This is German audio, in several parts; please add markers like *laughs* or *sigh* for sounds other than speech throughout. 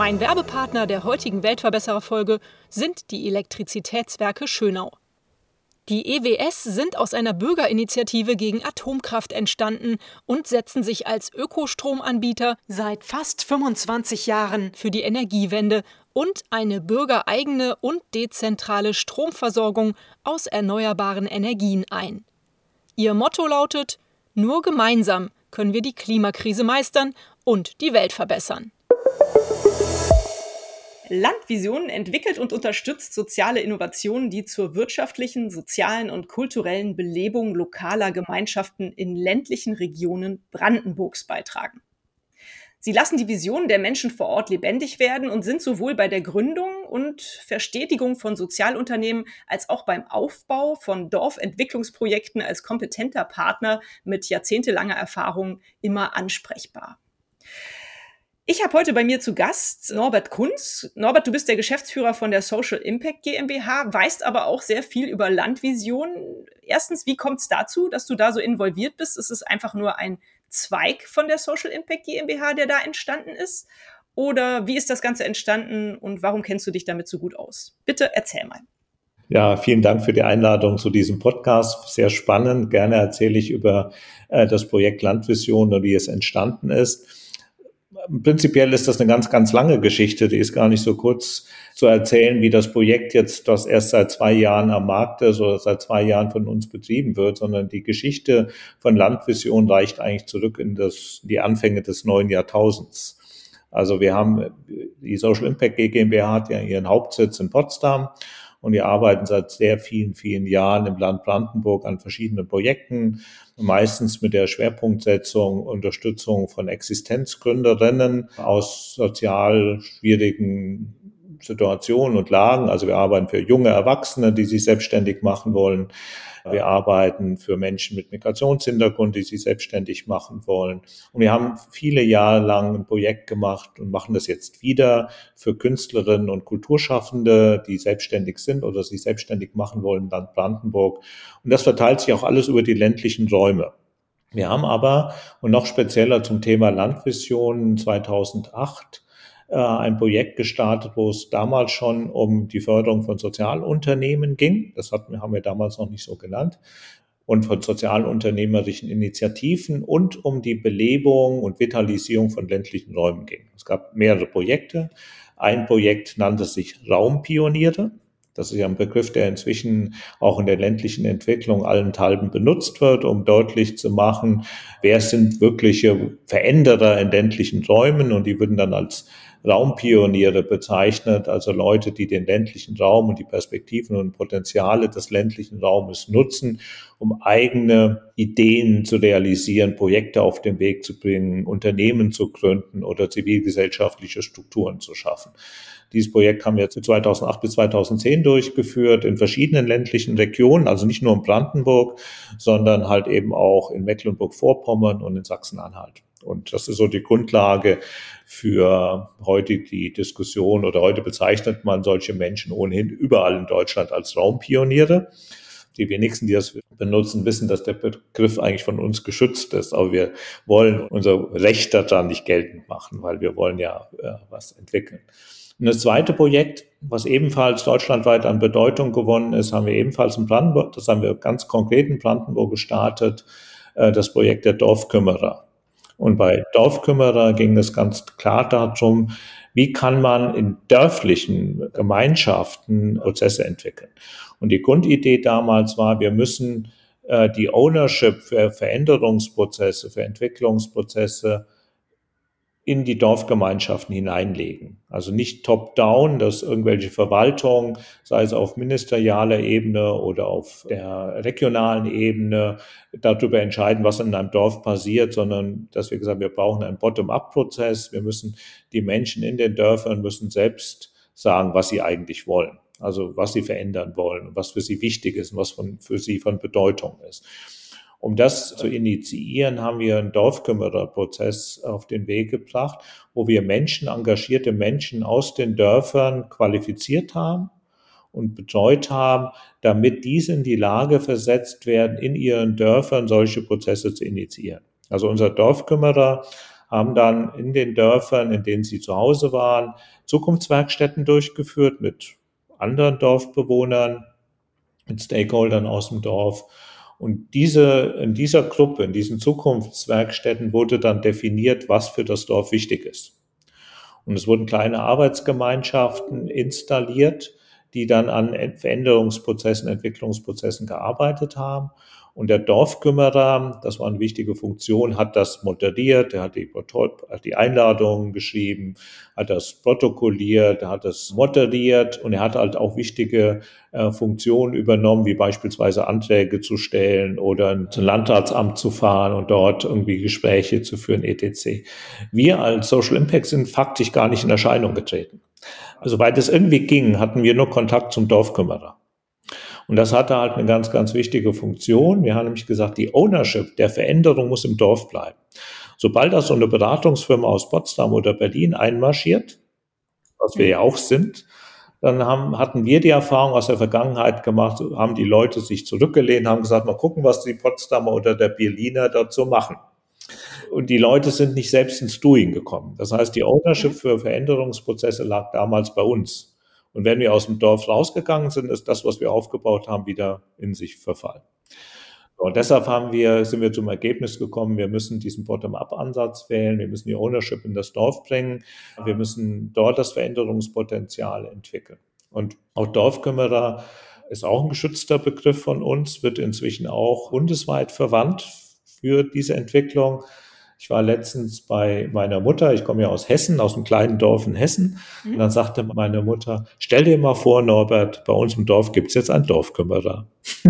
Mein Werbepartner der heutigen Weltverbesserer-Folge sind die Elektrizitätswerke Schönau. Die EWS sind aus einer Bürgerinitiative gegen Atomkraft entstanden und setzen sich als Ökostromanbieter seit fast 25 Jahren für die Energiewende und eine bürgereigene und dezentrale Stromversorgung aus erneuerbaren Energien ein. Ihr Motto lautet Nur gemeinsam können wir die Klimakrise meistern und die Welt verbessern. Landvision entwickelt und unterstützt soziale Innovationen, die zur wirtschaftlichen, sozialen und kulturellen Belebung lokaler Gemeinschaften in ländlichen Regionen Brandenburgs beitragen. Sie lassen die Visionen der Menschen vor Ort lebendig werden und sind sowohl bei der Gründung und Verstetigung von Sozialunternehmen als auch beim Aufbau von Dorfentwicklungsprojekten als kompetenter Partner mit jahrzehntelanger Erfahrung immer ansprechbar. Ich habe heute bei mir zu Gast Norbert Kunz. Norbert, du bist der Geschäftsführer von der Social Impact GmbH, weißt aber auch sehr viel über Landvision. Erstens, wie kommt es dazu, dass du da so involviert bist? Ist es einfach nur ein Zweig von der Social Impact GmbH, der da entstanden ist? Oder wie ist das Ganze entstanden und warum kennst du dich damit so gut aus? Bitte erzähl mal. Ja, vielen Dank für die Einladung zu diesem Podcast. Sehr spannend. Gerne erzähle ich über äh, das Projekt Landvision und wie es entstanden ist prinzipiell ist das eine ganz, ganz lange Geschichte. Die ist gar nicht so kurz zu erzählen, wie das Projekt jetzt, das erst seit zwei Jahren am Markt ist oder seit zwei Jahren von uns betrieben wird, sondern die Geschichte von Landvision reicht eigentlich zurück in das, die Anfänge des neuen Jahrtausends. Also wir haben, die Social Impact GmbH hat ja ihren Hauptsitz in Potsdam und wir arbeiten seit sehr vielen, vielen Jahren im Land Brandenburg an verschiedenen Projekten, meistens mit der Schwerpunktsetzung Unterstützung von Existenzgründerinnen aus sozial schwierigen Situationen und Lagen. Also wir arbeiten für junge Erwachsene, die sich selbstständig machen wollen. Wir arbeiten für Menschen mit Migrationshintergrund, die sich selbstständig machen wollen. Und wir haben viele Jahre lang ein Projekt gemacht und machen das jetzt wieder für Künstlerinnen und Kulturschaffende, die selbstständig sind oder sich selbstständig machen wollen in Land Brandenburg. Und das verteilt sich auch alles über die ländlichen Räume. Wir haben aber, und noch spezieller zum Thema Landvision 2008, äh, ein Projekt gestartet, wo es damals schon um die Förderung von Sozialunternehmen ging. Das hatten, haben wir damals noch nicht so genannt. Und von sozialunternehmerischen Initiativen und um die Belebung und Vitalisierung von ländlichen Räumen ging. Es gab mehrere Projekte. Ein Projekt nannte sich Raumpioniere. Das ist ja ein Begriff, der inzwischen auch in der ländlichen Entwicklung allenthalben benutzt wird, um deutlich zu machen, wer sind wirkliche Veränderer in ländlichen Räumen und die würden dann als Raumpioniere bezeichnet, also Leute, die den ländlichen Raum und die Perspektiven und Potenziale des ländlichen Raumes nutzen, um eigene Ideen zu realisieren, Projekte auf den Weg zu bringen, Unternehmen zu gründen oder zivilgesellschaftliche Strukturen zu schaffen. Dieses Projekt haben wir 2008 bis 2010 durchgeführt in verschiedenen ländlichen Regionen, also nicht nur in Brandenburg, sondern halt eben auch in Mecklenburg-Vorpommern und in Sachsen-Anhalt. Und das ist so die Grundlage für heute die Diskussion oder heute bezeichnet man solche Menschen ohnehin überall in Deutschland als Raumpioniere. Die wenigsten, die das benutzen, wissen, dass der Begriff eigentlich von uns geschützt ist. Aber wir wollen unser Recht daran nicht geltend machen, weil wir wollen ja äh, was entwickeln. Und das zweite Projekt, was ebenfalls deutschlandweit an Bedeutung gewonnen ist, haben wir ebenfalls in Brandenburg, das haben wir ganz konkret in Brandenburg gestartet, äh, das Projekt der Dorfkümmerer. Und bei Dorfkümmerer ging es ganz klar darum, wie kann man in dörflichen Gemeinschaften Prozesse entwickeln. Und die Grundidee damals war, wir müssen äh, die Ownership für Veränderungsprozesse, für Entwicklungsprozesse in die Dorfgemeinschaften hineinlegen. Also nicht top-down, dass irgendwelche Verwaltungen, sei es auf ministerialer Ebene oder auf der regionalen Ebene, darüber entscheiden, was in einem Dorf passiert, sondern dass wir gesagt wir brauchen einen Bottom-up-Prozess. Wir müssen die Menschen in den Dörfern müssen selbst sagen, was sie eigentlich wollen. Also was sie verändern wollen, was für sie wichtig ist und was von, für sie von Bedeutung ist. Um das zu initiieren, haben wir einen Dorfkümmererprozess auf den Weg gebracht, wo wir Menschen, engagierte Menschen aus den Dörfern qualifiziert haben und betreut haben, damit diese in die Lage versetzt werden, in ihren Dörfern solche Prozesse zu initiieren. Also unser Dorfkümmerer haben dann in den Dörfern, in denen sie zu Hause waren, Zukunftswerkstätten durchgeführt mit anderen Dorfbewohnern, mit Stakeholdern aus dem Dorf und diese, in dieser Gruppe, in diesen Zukunftswerkstätten wurde dann definiert, was für das Dorf wichtig ist. Und es wurden kleine Arbeitsgemeinschaften installiert, die dann an Veränderungsprozessen, Entwicklungsprozessen gearbeitet haben. Und der Dorfkümmerer, das war eine wichtige Funktion, hat das moderiert, er hat die, hat die Einladungen geschrieben, hat das protokolliert, hat das moderiert und er hat halt auch wichtige äh, Funktionen übernommen, wie beispielsweise Anträge zu stellen oder ins Landratsamt zu fahren und dort irgendwie Gespräche zu führen, etc. Wir als Social Impact sind faktisch gar nicht in Erscheinung getreten. Also, weil es irgendwie ging, hatten wir nur Kontakt zum Dorfkümmerer. Und das hatte halt eine ganz, ganz wichtige Funktion. Wir haben nämlich gesagt, die Ownership der Veränderung muss im Dorf bleiben. Sobald das so eine Beratungsfirma aus Potsdam oder Berlin einmarschiert, was wir ja auch sind, dann haben, hatten wir die Erfahrung aus der Vergangenheit gemacht, haben die Leute sich zurückgelehnt, haben gesagt, mal gucken, was die Potsdamer oder der Berliner dazu machen. Und die Leute sind nicht selbst ins Doing gekommen. Das heißt, die Ownership für Veränderungsprozesse lag damals bei uns. Und wenn wir aus dem Dorf rausgegangen sind, ist das, was wir aufgebaut haben, wieder in sich verfallen. Und deshalb haben wir, sind wir zum Ergebnis gekommen, wir müssen diesen Bottom-up-Ansatz wählen, wir müssen die Ownership in das Dorf bringen, wir müssen dort das Veränderungspotenzial entwickeln. Und auch Dorfkümmerer ist auch ein geschützter Begriff von uns, wird inzwischen auch bundesweit verwandt für diese Entwicklung. Ich war letztens bei meiner Mutter, ich komme ja aus Hessen, aus einem kleinen Dorf in Hessen. Mhm. Und dann sagte meine Mutter, stell dir mal vor, Norbert, bei uns im Dorf gibt es jetzt einen Dorfkümmerer. *laughs*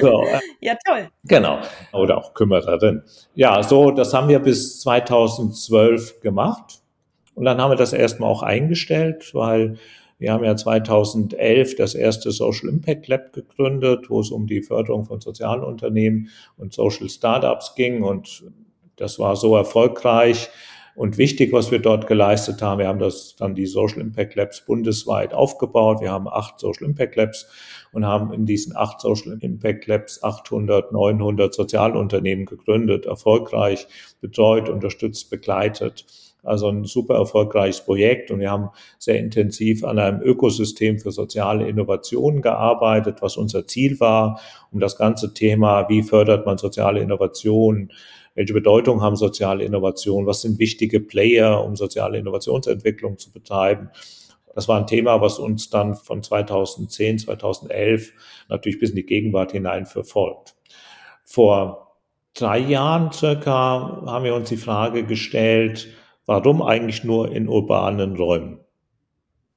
so. Ja, toll. Genau. Oder auch Kümmererin. Ja, so, das haben wir bis 2012 gemacht. Und dann haben wir das erstmal auch eingestellt, weil wir haben ja 2011 das erste Social Impact Lab gegründet, wo es um die Förderung von sozialen Unternehmen und Social Startups ging. Und das war so erfolgreich und wichtig, was wir dort geleistet haben. Wir haben das dann die Social Impact Labs bundesweit aufgebaut. Wir haben acht Social Impact Labs und haben in diesen acht Social Impact Labs 800, 900 Sozialunternehmen gegründet, erfolgreich betreut, unterstützt, begleitet. Also ein super erfolgreiches Projekt und wir haben sehr intensiv an einem Ökosystem für soziale Innovationen gearbeitet, was unser Ziel war, um das ganze Thema, wie fördert man soziale Innovationen, welche Bedeutung haben soziale Innovationen, was sind wichtige Player, um soziale Innovationsentwicklung zu betreiben. Das war ein Thema, was uns dann von 2010, 2011 natürlich bis in die Gegenwart hinein verfolgt. Vor drei Jahren circa haben wir uns die Frage gestellt, Warum eigentlich nur in urbanen Räumen?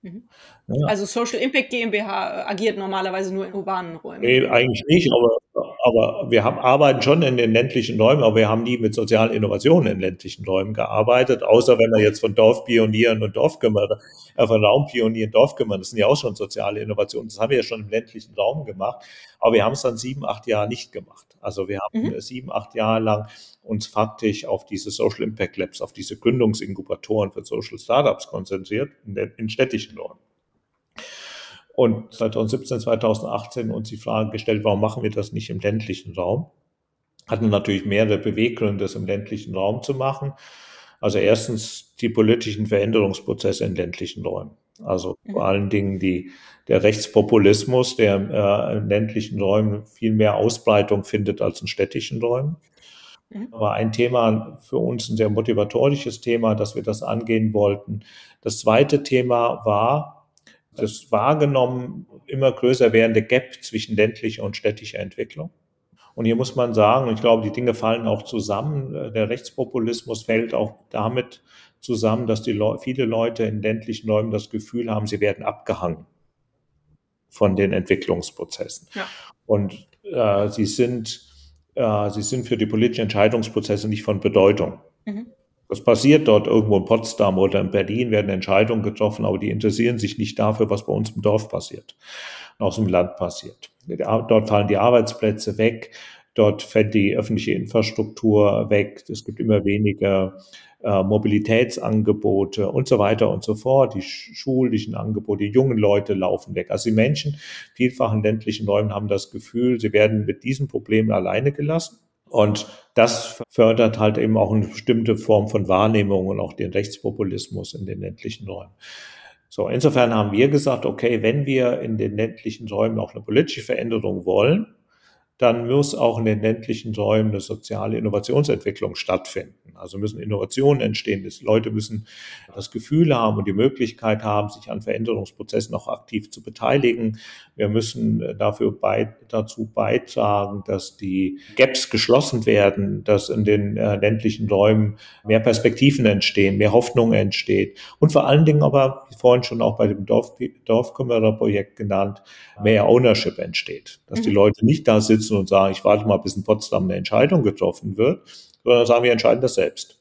Mhm. Ja. Also Social Impact GmbH agiert normalerweise nur in urbanen Räumen. Nee, eigentlich nicht, aber, aber wir haben, arbeiten schon in den ländlichen Räumen, aber wir haben nie mit sozialen Innovationen in ländlichen Räumen gearbeitet, außer wenn wir jetzt von Dorfpionieren und Dorfkümmern, äh, von Raumpionieren, Dorfkümmern, das sind ja auch schon soziale Innovationen, das haben wir ja schon im ländlichen Raum gemacht, aber wir haben es dann sieben, acht Jahre nicht gemacht. Also wir haben mhm. sieben, acht Jahre lang uns faktisch auf diese Social Impact Labs, auf diese Gründungsinkubatoren für Social Startups konzentriert in, den, in städtischen Orten. Und 2017, 2018 uns die Frage gestellt, warum machen wir das nicht im ländlichen Raum? Hatten natürlich mehrere Beweggründe, das im ländlichen Raum zu machen. Also erstens die politischen Veränderungsprozesse in ländlichen Räumen. Also mhm. vor allen Dingen die, der Rechtspopulismus, der äh, in ländlichen Räumen viel mehr Ausbreitung findet als in städtischen Räumen. Mhm. War ein Thema für uns ein sehr motivatorisches Thema, dass wir das angehen wollten. Das zweite Thema war das wahrgenommen immer größer werdende Gap zwischen ländlicher und städtischer Entwicklung. Und hier muss man sagen, ich glaube, die Dinge fallen auch zusammen. Der Rechtspopulismus fällt auch damit zusammen, dass die Le viele Leute in ländlichen Räumen das Gefühl haben, sie werden abgehangen von den Entwicklungsprozessen. Ja. Und äh, sie sind äh, sie sind für die politischen Entscheidungsprozesse nicht von Bedeutung. Mhm. Das passiert dort irgendwo in Potsdam oder in Berlin, werden Entscheidungen getroffen, aber die interessieren sich nicht dafür, was bei uns im Dorf passiert, aus dem Land passiert. Dort fallen die Arbeitsplätze weg, dort fällt die öffentliche Infrastruktur weg, es gibt immer weniger äh, Mobilitätsangebote und so weiter und so fort, die schulischen Angebote, die jungen Leute laufen weg. Also die Menschen vielfach in ländlichen Räumen haben das Gefühl, sie werden mit diesen Problemen alleine gelassen. Und das fördert halt eben auch eine bestimmte Form von Wahrnehmung und auch den Rechtspopulismus in den ländlichen Räumen. So, insofern haben wir gesagt, okay, wenn wir in den ländlichen Räumen auch eine politische Veränderung wollen, dann muss auch in den ländlichen Räumen eine soziale Innovationsentwicklung stattfinden. Also müssen Innovationen entstehen. Leute müssen das Gefühl haben und die Möglichkeit haben, sich an Veränderungsprozessen auch aktiv zu beteiligen. Wir müssen dafür bei, dazu beitragen, dass die Gaps geschlossen werden, dass in den äh, ländlichen Räumen mehr Perspektiven entstehen, mehr Hoffnung entsteht und vor allen Dingen aber, wie vorhin schon auch bei dem Dorf, Dorfkümmerer-Projekt genannt, mehr Ownership entsteht. Dass die mhm. Leute nicht da sitzen und sagen, ich warte mal, bis in Potsdam eine Entscheidung getroffen wird, sondern sagen, wir entscheiden das selbst.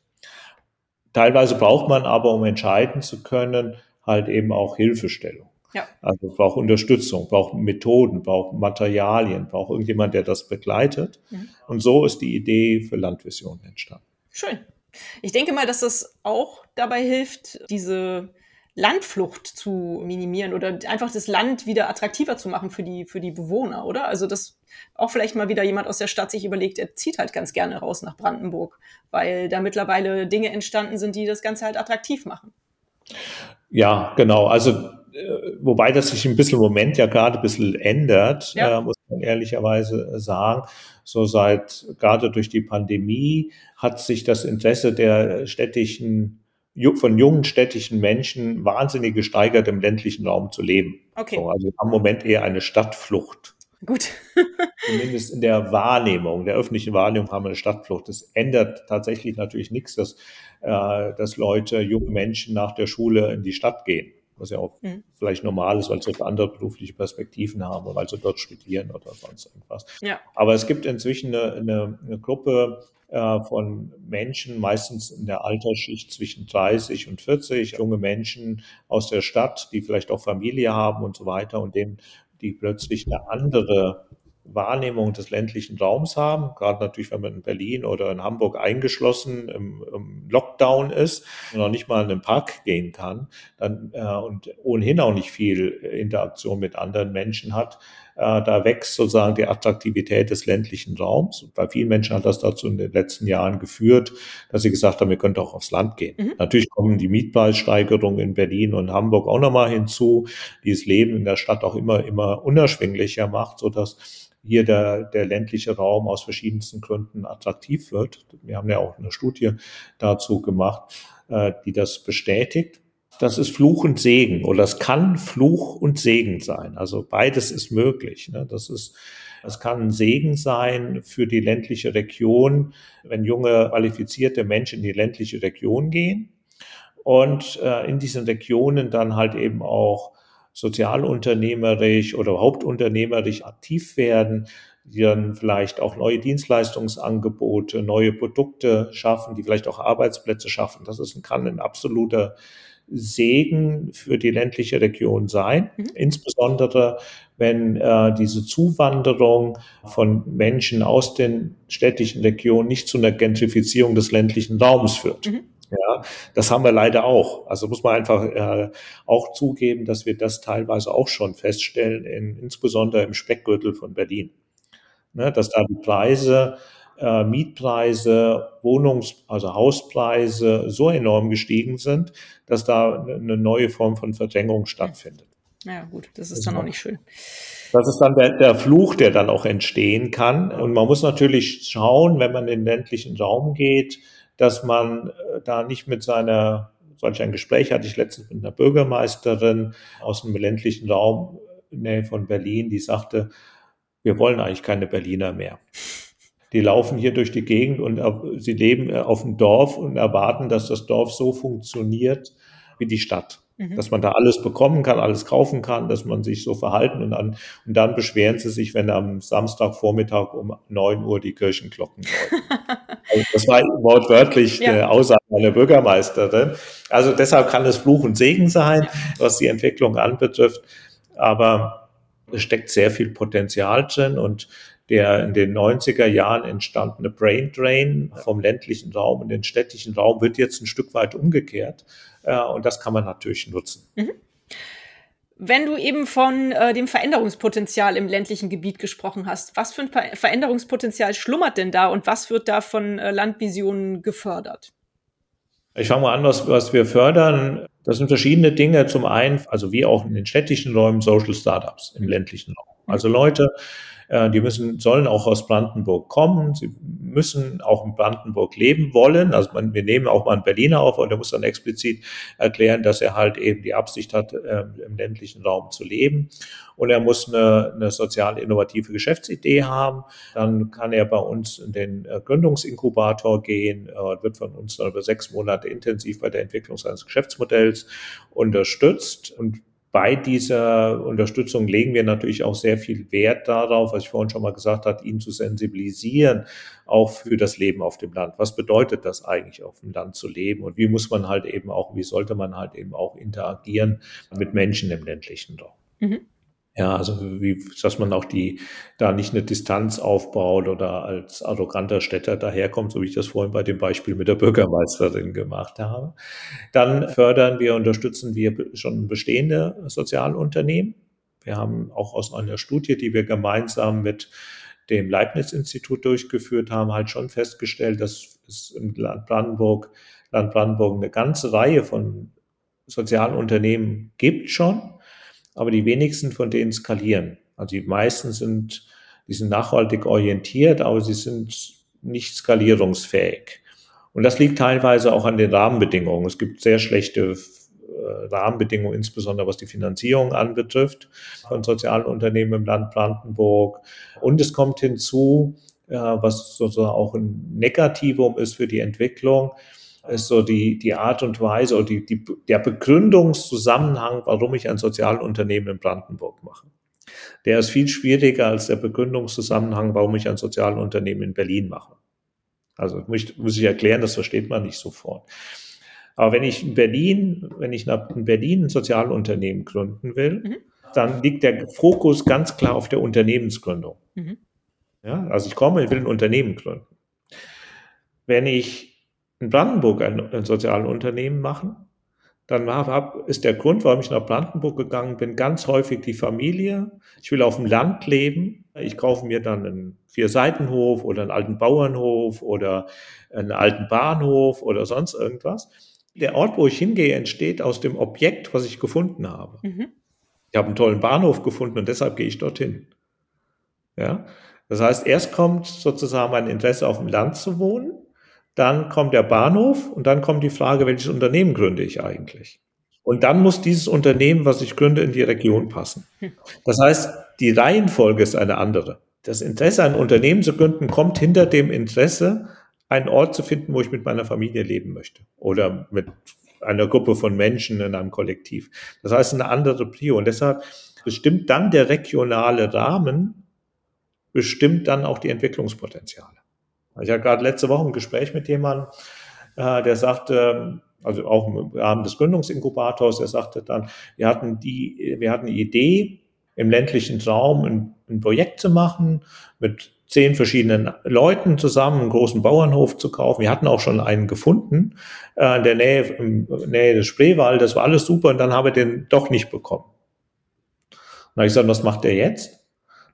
Teilweise braucht man aber, um entscheiden zu können, halt eben auch Hilfestellung. Ja. Also braucht Unterstützung, braucht Methoden, braucht Materialien, braucht irgendjemand, der das begleitet. Mhm. Und so ist die Idee für Landvision entstanden. Schön. Ich denke mal, dass das auch dabei hilft, diese Landflucht zu minimieren oder einfach das Land wieder attraktiver zu machen für die, für die Bewohner, oder? Also, dass auch vielleicht mal wieder jemand aus der Stadt sich überlegt, er zieht halt ganz gerne raus nach Brandenburg, weil da mittlerweile Dinge entstanden sind, die das Ganze halt attraktiv machen. Ja, genau. Also, äh, wobei das sich ein bisschen im Moment ja gerade ein bisschen ändert, ja. äh, muss man ehrlicherweise sagen. So seit, gerade durch die Pandemie hat sich das Interesse der städtischen von jungen städtischen Menschen wahnsinnig gesteigert, im ländlichen Raum zu leben. Okay. So, also im Moment eher eine Stadtflucht. Gut. *laughs* Zumindest in der Wahrnehmung, der öffentlichen Wahrnehmung haben wir eine Stadtflucht. Das ändert tatsächlich natürlich nichts, dass, äh, dass Leute, junge Menschen nach der Schule in die Stadt gehen. Was ja auch mhm. vielleicht normal ist, weil sie andere berufliche Perspektiven haben oder weil sie dort studieren oder sonst irgendwas. Ja. Aber es gibt inzwischen eine, eine, eine Gruppe äh, von Menschen, meistens in der Altersschicht zwischen 30 und 40, junge Menschen aus der Stadt, die vielleicht auch Familie haben und so weiter und denen, die plötzlich eine andere Wahrnehmung des ländlichen Raums haben, gerade natürlich, wenn man in Berlin oder in Hamburg eingeschlossen im, im Lockdown ist und noch nicht mal in den Park gehen kann dann, äh, und ohnehin auch nicht viel Interaktion mit anderen Menschen hat, äh, da wächst sozusagen die Attraktivität des ländlichen Raums. Und bei vielen Menschen hat das dazu in den letzten Jahren geführt, dass sie gesagt haben, wir könnten auch aufs Land gehen. Mhm. Natürlich kommen die Mietpreissteigerungen in Berlin und Hamburg auch nochmal hinzu, die das Leben in der Stadt auch immer, immer unerschwinglicher macht, sodass hier der, der ländliche Raum aus verschiedensten Gründen attraktiv wird. Wir haben ja auch eine Studie dazu gemacht, äh, die das bestätigt. Das ist Fluch und Segen oder es kann Fluch und Segen sein. Also beides ist möglich. Ne? Das ist, es kann ein Segen sein für die ländliche Region, wenn junge qualifizierte Menschen in die ländliche Region gehen und äh, in diesen Regionen dann halt eben auch sozialunternehmerisch oder hauptunternehmerisch aktiv werden, die dann vielleicht auch neue Dienstleistungsangebote, neue Produkte schaffen, die vielleicht auch Arbeitsplätze schaffen. Das ist, kann ein absoluter Segen für die ländliche Region sein, mhm. insbesondere wenn äh, diese Zuwanderung von Menschen aus den städtischen Regionen nicht zu einer Gentrifizierung des ländlichen Raums führt. Mhm. Ja, das haben wir leider auch. Also muss man einfach äh, auch zugeben, dass wir das teilweise auch schon feststellen, in, insbesondere im Speckgürtel von Berlin. Ne, dass da die Preise, äh, Mietpreise, Wohnungs-, also Hauspreise so enorm gestiegen sind, dass da eine neue Form von Verdrängung stattfindet. Ja, gut, das ist dann auch nicht schön. Das ist dann der, der Fluch, der dann auch entstehen kann. Und man muss natürlich schauen, wenn man in den ländlichen Raum geht, dass man äh, da nicht mit seiner, solch ein Gespräch hatte ich letztens mit einer Bürgermeisterin aus einem ländlichen Raum in Nähe von Berlin, die sagte, wir wollen eigentlich keine Berliner mehr. Die laufen hier durch die Gegend und sie leben auf dem Dorf und erwarten, dass das Dorf so funktioniert wie die Stadt. Mhm. Dass man da alles bekommen kann, alles kaufen kann, dass man sich so verhalten und dann, und dann beschweren sie sich, wenn am Samstagvormittag um neun Uhr die Kirchenglocken läuten. *laughs* also das war wortwörtlich ja. eine Aussage einer Bürgermeisterin. Also deshalb kann es Fluch und Segen sein, was die Entwicklung anbetrifft. Aber es steckt sehr viel Potenzial drin und der in den 90er Jahren entstandene Brain Drain vom ländlichen Raum in den städtischen Raum wird jetzt ein Stück weit umgekehrt. Äh, und das kann man natürlich nutzen. Mhm. Wenn du eben von äh, dem Veränderungspotenzial im ländlichen Gebiet gesprochen hast, was für ein Veränderungspotenzial schlummert denn da und was wird da von äh, Landvisionen gefördert? Ich fange mal an, was, was wir fördern. Das sind verschiedene Dinge. Zum einen, also wie auch in den städtischen Räumen, Social Startups im ländlichen Raum. Also Leute, die müssen, sollen auch aus Brandenburg kommen. Sie müssen auch in Brandenburg leben wollen. Also man, wir nehmen auch mal einen Berliner auf und der muss dann explizit erklären, dass er halt eben die Absicht hat, äh, im ländlichen Raum zu leben. Und er muss eine, eine sozial innovative Geschäftsidee haben. Dann kann er bei uns in den äh, Gründungsinkubator gehen, wird von uns dann über sechs Monate intensiv bei der Entwicklung seines Geschäftsmodells unterstützt. Und bei dieser Unterstützung legen wir natürlich auch sehr viel Wert darauf, was ich vorhin schon mal gesagt habe, ihn zu sensibilisieren, auch für das Leben auf dem Land. Was bedeutet das eigentlich, auf dem Land zu leben? Und wie muss man halt eben auch, wie sollte man halt eben auch interagieren mit Menschen im ländlichen Raum? Mhm. Ja, also wie, dass man auch die da nicht eine Distanz aufbaut oder als arroganter Städter daherkommt, so wie ich das vorhin bei dem Beispiel mit der Bürgermeisterin gemacht habe. Dann fördern wir, unterstützen wir schon bestehende Sozialunternehmen. Wir haben auch aus einer Studie, die wir gemeinsam mit dem Leibniz-Institut durchgeführt haben, halt schon festgestellt, dass es im Land Brandenburg, Land Brandenburg eine ganze Reihe von Sozialunternehmen gibt schon aber die wenigsten von denen skalieren. Also die meisten sind, die sind nachhaltig orientiert, aber sie sind nicht skalierungsfähig. Und das liegt teilweise auch an den Rahmenbedingungen. Es gibt sehr schlechte äh, Rahmenbedingungen, insbesondere was die Finanzierung anbetrifft von sozialen Unternehmen im Land Brandenburg. Und es kommt hinzu, äh, was sozusagen auch ein Negativum ist für die Entwicklung, ist so die, die Art und Weise oder die, die, der Begründungszusammenhang, warum ich ein Sozialunternehmen in Brandenburg mache. Der ist viel schwieriger als der Begründungszusammenhang, warum ich ein Sozialunternehmen in Berlin mache. Also muss, muss ich erklären, das versteht man nicht sofort. Aber wenn ich in Berlin, wenn ich in Berlin ein Sozialunternehmen gründen will, mhm. dann liegt der Fokus ganz klar auf der Unternehmensgründung. Mhm. Ja, also ich komme, ich will ein Unternehmen gründen. Wenn ich in Brandenburg ein, ein soziales Unternehmen machen. Dann hab, ist der Grund, warum ich nach Brandenburg gegangen bin, ganz häufig die Familie. Ich will auf dem Land leben. Ich kaufe mir dann einen Vierseitenhof oder einen alten Bauernhof oder einen alten Bahnhof oder sonst irgendwas. Der Ort, wo ich hingehe, entsteht aus dem Objekt, was ich gefunden habe. Mhm. Ich habe einen tollen Bahnhof gefunden und deshalb gehe ich dorthin. Ja? Das heißt, erst kommt sozusagen mein Interesse, auf dem Land zu wohnen dann kommt der Bahnhof und dann kommt die Frage, welches Unternehmen gründe ich eigentlich? Und dann muss dieses Unternehmen, was ich gründe, in die Region passen. Das heißt, die Reihenfolge ist eine andere. Das Interesse, ein Unternehmen zu gründen, kommt hinter dem Interesse, einen Ort zu finden, wo ich mit meiner Familie leben möchte oder mit einer Gruppe von Menschen in einem Kollektiv. Das heißt, eine andere Prio. Und deshalb bestimmt dann der regionale Rahmen, bestimmt dann auch die Entwicklungspotenziale. Ich hatte gerade letzte Woche ein Gespräch mit jemandem, äh, der sagte, also auch im Rahmen des Gründungsinkubators, er sagte dann, wir hatten die, wir hatten die Idee, im ländlichen Raum ein, ein Projekt zu machen, mit zehn verschiedenen Leuten zusammen einen großen Bauernhof zu kaufen. Wir hatten auch schon einen gefunden äh, in der Nähe, in Nähe des Spreewald. Das war alles super und dann haben wir den doch nicht bekommen. Und dann habe ich gesagt, was macht der jetzt?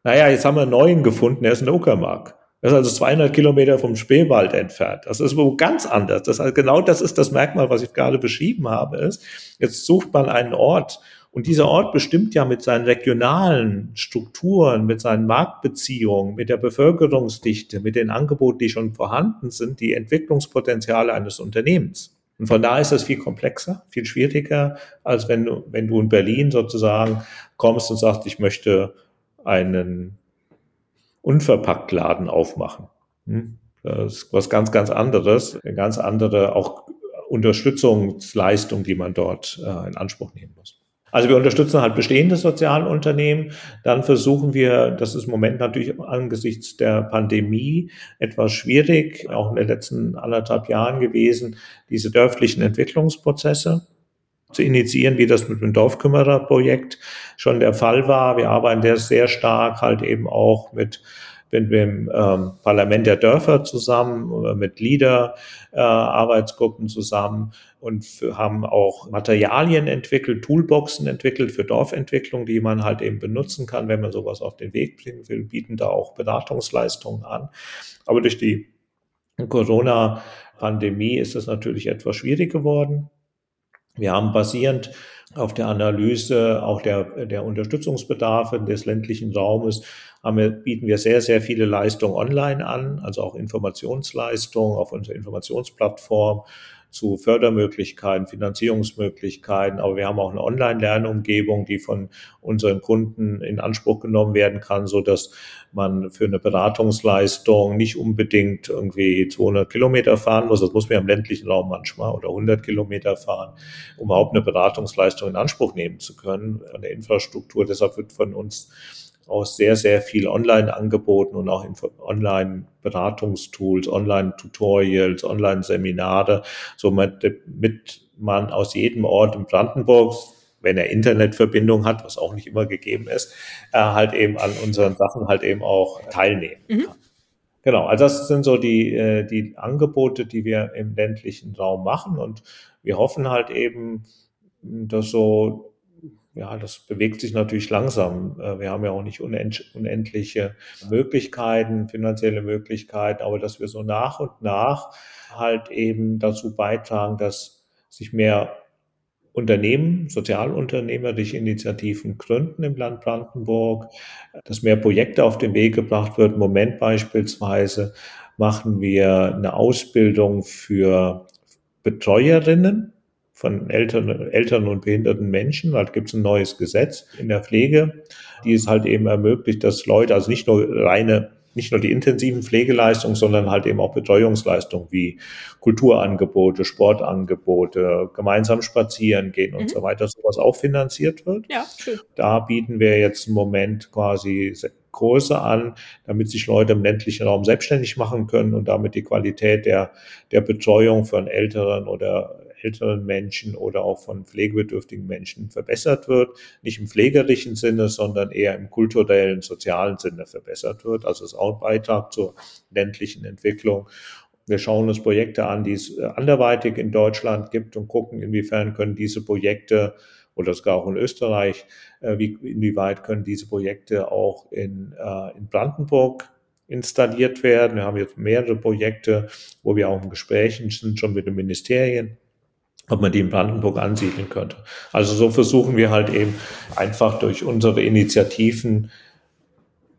Naja, jetzt haben wir einen neuen gefunden, der ist in der Uckermark. Das ist also 200 Kilometer vom Spreewald entfernt. Das ist wo ganz anders. Das heißt, genau das ist das Merkmal, was ich gerade beschrieben habe, ist, jetzt sucht man einen Ort und dieser Ort bestimmt ja mit seinen regionalen Strukturen, mit seinen Marktbeziehungen, mit der Bevölkerungsdichte, mit den Angeboten, die schon vorhanden sind, die Entwicklungspotenziale eines Unternehmens. Und von daher ist das viel komplexer, viel schwieriger, als wenn du, wenn du in Berlin sozusagen kommst und sagst, ich möchte einen Unverpacktladen aufmachen. Hm? Das ist was ganz, ganz anderes, eine ganz andere auch Unterstützungsleistung, die man dort äh, in Anspruch nehmen muss. Also wir unterstützen halt bestehende Sozialunternehmen. Dann versuchen wir, das ist im Moment natürlich angesichts der Pandemie etwas schwierig, auch in den letzten anderthalb Jahren gewesen, diese dörflichen Entwicklungsprozesse zu initiieren, wie das mit dem Dorfkümmererprojekt schon der Fall war. Wir arbeiten sehr stark halt eben auch mit mit dem ähm, Parlament der Dörfer zusammen, mit LEADER-Arbeitsgruppen äh, zusammen und haben auch Materialien entwickelt, Toolboxen entwickelt für Dorfentwicklung, die man halt eben benutzen kann, wenn man sowas auf den Weg bringen will, bieten da auch Beratungsleistungen an. Aber durch die Corona-Pandemie ist es natürlich etwas schwierig geworden. Wir haben basierend auf der Analyse auch der, der Unterstützungsbedarfe des ländlichen Raumes haben wir, bieten wir sehr, sehr viele Leistungen online an, also auch Informationsleistungen auf unserer Informationsplattform zu Fördermöglichkeiten, Finanzierungsmöglichkeiten. Aber wir haben auch eine Online-Lernumgebung, die von unseren Kunden in Anspruch genommen werden kann, so dass man für eine Beratungsleistung nicht unbedingt irgendwie 200 Kilometer fahren muss. Das muss man im ländlichen Raum manchmal oder 100 Kilometer fahren, um überhaupt eine Beratungsleistung in Anspruch nehmen zu können an der Infrastruktur. Deshalb wird von uns auch sehr, sehr viel online angeboten und auch Online-Beratungstools, Online-Tutorials, Online-Seminare, somit mit man aus jedem Ort in Brandenburg, wenn er Internetverbindung hat, was auch nicht immer gegeben ist, äh, halt eben an unseren Sachen halt eben auch teilnehmen mhm. kann. Genau, also das sind so die, äh, die Angebote, die wir im ländlichen Raum machen und wir hoffen halt eben, dass so ja, das bewegt sich natürlich langsam. Äh, wir haben ja auch nicht unendliche Möglichkeiten, finanzielle Möglichkeiten, aber dass wir so nach und nach halt eben dazu beitragen, dass sich mehr Unternehmen, sozialunternehmerische Initiativen gründen im Land Brandenburg, dass mehr Projekte auf den Weg gebracht wird. Im Moment beispielsweise machen wir eine Ausbildung für Betreuerinnen von Eltern, Eltern und behinderten Menschen. Da gibt es ein neues Gesetz in der Pflege, die es halt eben ermöglicht, dass Leute, also nicht nur reine, nicht nur die intensiven Pflegeleistungen, sondern halt eben auch Betreuungsleistungen wie Kulturangebote, Sportangebote, gemeinsam spazieren gehen und mhm. so weiter, sowas auch finanziert wird. Ja, schön. Da bieten wir jetzt im Moment quasi Kurse an, damit sich Leute im ländlichen Raum selbstständig machen können und damit die Qualität der, der Betreuung von älteren oder älteren Menschen oder auch von pflegebedürftigen Menschen verbessert wird. Nicht im pflegerischen Sinne, sondern eher im kulturellen, sozialen Sinne verbessert wird. Also es ist auch ein Beitrag zur ländlichen Entwicklung. Wir schauen uns Projekte an, die es äh, anderweitig in Deutschland gibt und gucken, inwiefern können diese Projekte oder sogar auch in Österreich, äh, wie, inwieweit können diese Projekte auch in, äh, in Brandenburg installiert werden. Wir haben jetzt mehrere Projekte, wo wir auch im Gesprächen sind, schon mit den Ministerien ob man die in Brandenburg ansiedeln könnte. Also so versuchen wir halt eben einfach durch unsere Initiativen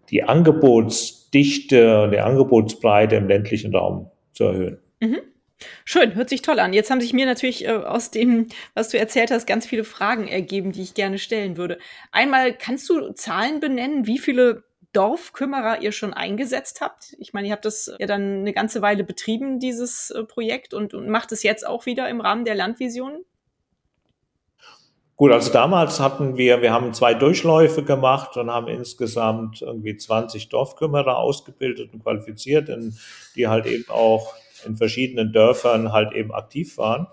die Angebotsdichte und die Angebotsbreite im ländlichen Raum zu erhöhen. Mhm. Schön, hört sich toll an. Jetzt haben sich mir natürlich äh, aus dem, was du erzählt hast, ganz viele Fragen ergeben, die ich gerne stellen würde. Einmal, kannst du Zahlen benennen, wie viele Dorfkümmerer ihr schon eingesetzt habt. Ich meine, ihr habt das ja dann eine ganze Weile betrieben, dieses äh, Projekt, und, und macht es jetzt auch wieder im Rahmen der Landvision? Gut, also damals hatten wir, wir haben zwei Durchläufe gemacht und haben insgesamt irgendwie 20 Dorfkümmerer ausgebildet und qualifiziert, die halt eben auch in verschiedenen Dörfern halt eben aktiv waren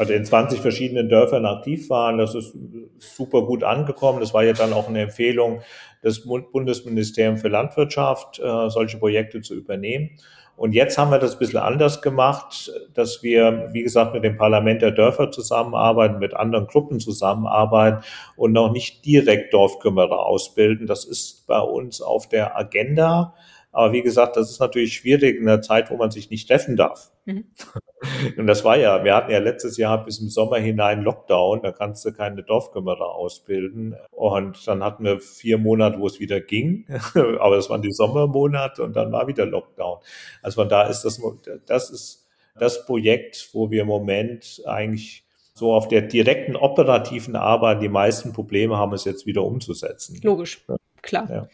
also in 20 verschiedenen Dörfern aktiv waren. Das ist super gut angekommen. Das war ja dann auch eine Empfehlung des Bundesministeriums für Landwirtschaft, äh, solche Projekte zu übernehmen. Und jetzt haben wir das ein bisschen anders gemacht, dass wir, wie gesagt, mit dem Parlament der Dörfer zusammenarbeiten, mit anderen Gruppen zusammenarbeiten und noch nicht direkt Dorfkümmerer ausbilden. Das ist bei uns auf der Agenda. Aber wie gesagt, das ist natürlich schwierig in der Zeit, wo man sich nicht treffen darf. Mhm. *laughs* Und das war ja, wir hatten ja letztes Jahr bis im Sommer hinein Lockdown, da kannst du keine Dorfkümmerer ausbilden. Und dann hatten wir vier Monate, wo es wieder ging, *laughs* aber es waren die Sommermonate und dann war wieder Lockdown. Also von da ist das, das ist das Projekt, wo wir im Moment eigentlich so auf der direkten operativen Arbeit die meisten Probleme haben, es jetzt wieder umzusetzen. Logisch. Klar. Ja.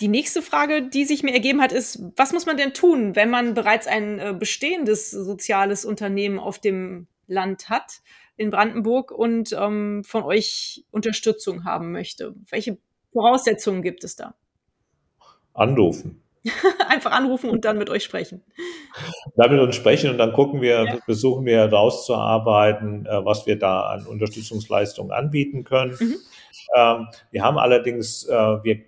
Die nächste Frage, die sich mir ergeben hat, ist, was muss man denn tun, wenn man bereits ein äh, bestehendes soziales Unternehmen auf dem Land hat in Brandenburg und ähm, von euch Unterstützung haben möchte? Welche Voraussetzungen gibt es da? Anrufen. *laughs* Einfach anrufen und dann mit euch sprechen. Dann mit uns sprechen und dann gucken wir, ja. versuchen wir herauszuarbeiten, äh, was wir da an Unterstützungsleistungen anbieten können. Mhm. Ähm, wir haben allerdings, äh, wir,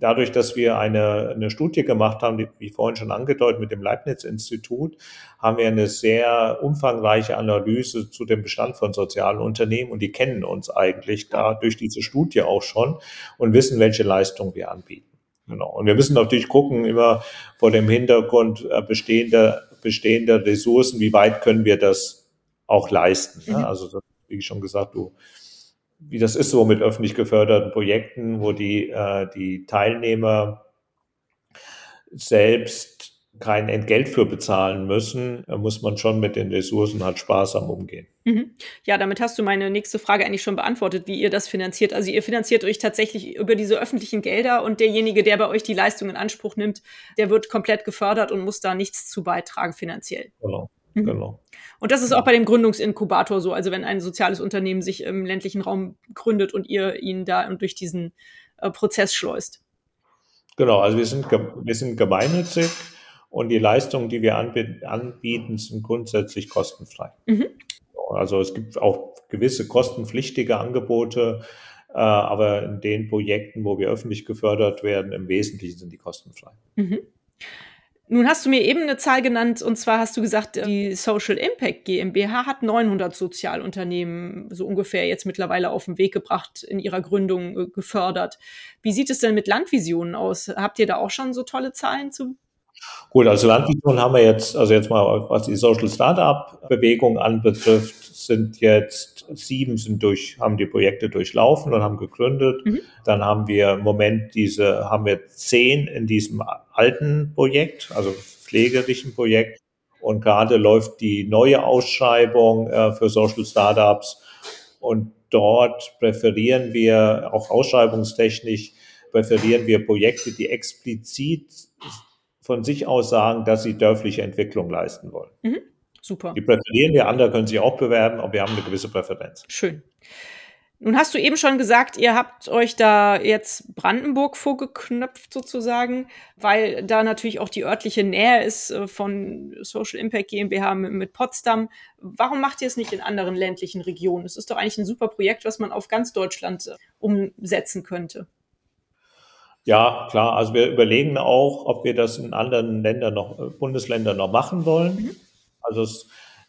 dadurch, dass wir eine, eine Studie gemacht haben, die, wie vorhin schon angedeutet, mit dem Leibniz-Institut, haben wir eine sehr umfangreiche Analyse zu dem Bestand von sozialen Unternehmen und die kennen uns eigentlich da durch diese Studie auch schon und wissen, welche Leistungen wir anbieten. Genau. Und wir müssen natürlich gucken, immer vor dem Hintergrund äh, bestehender, bestehender Ressourcen, wie weit können wir das auch leisten. Ne? Mhm. Also, wie schon gesagt, du, wie das ist so mit öffentlich geförderten Projekten, wo die, äh, die Teilnehmer selbst kein Entgelt für bezahlen müssen, muss man schon mit den Ressourcen halt sparsam umgehen. Mhm. Ja, damit hast du meine nächste Frage eigentlich schon beantwortet, wie ihr das finanziert. Also ihr finanziert euch tatsächlich über diese öffentlichen Gelder und derjenige, der bei euch die Leistung in Anspruch nimmt, der wird komplett gefördert und muss da nichts zu beitragen finanziell. Genau. Mhm. Genau. Und das ist auch bei dem Gründungsinkubator so. Also wenn ein soziales Unternehmen sich im ländlichen Raum gründet und ihr ihn da durch diesen äh, Prozess schleust. Genau, also wir sind, wir sind gemeinnützig und die Leistungen, die wir anbieten, sind grundsätzlich kostenfrei. Mhm. Also es gibt auch gewisse kostenpflichtige Angebote, äh, aber in den Projekten, wo wir öffentlich gefördert werden, im Wesentlichen sind die kostenfrei. Mhm. Nun hast du mir eben eine Zahl genannt, und zwar hast du gesagt, die Social Impact GmbH hat 900 Sozialunternehmen so ungefähr jetzt mittlerweile auf den Weg gebracht, in ihrer Gründung äh, gefördert. Wie sieht es denn mit Landvisionen aus? Habt ihr da auch schon so tolle Zahlen zu Gut, also Landvision haben wir jetzt, also jetzt mal, was die Social Startup Bewegung anbetrifft, sind jetzt sieben sind durch, haben die Projekte durchlaufen und haben gegründet. Mhm. Dann haben wir im Moment diese, haben wir zehn in diesem alten Projekt, also pflegerischen Projekt. Und gerade läuft die neue Ausschreibung äh, für Social Startups. Und dort präferieren wir auch ausschreibungstechnisch, präferieren wir Projekte, die explizit von sich aus sagen, dass sie dörfliche Entwicklung leisten wollen. Mhm. Super. Die präferieren wir, andere können sich auch bewerben, aber wir haben eine gewisse Präferenz. Schön. Nun hast du eben schon gesagt, ihr habt euch da jetzt Brandenburg vorgeknöpft sozusagen, weil da natürlich auch die örtliche Nähe ist äh, von Social Impact GmbH mit Potsdam. Warum macht ihr es nicht in anderen ländlichen Regionen? Es ist doch eigentlich ein super Projekt, was man auf ganz Deutschland äh, umsetzen könnte. Ja, klar. Also wir überlegen auch, ob wir das in anderen Ländern noch, äh, Bundesländern noch machen wollen. Mhm. Also es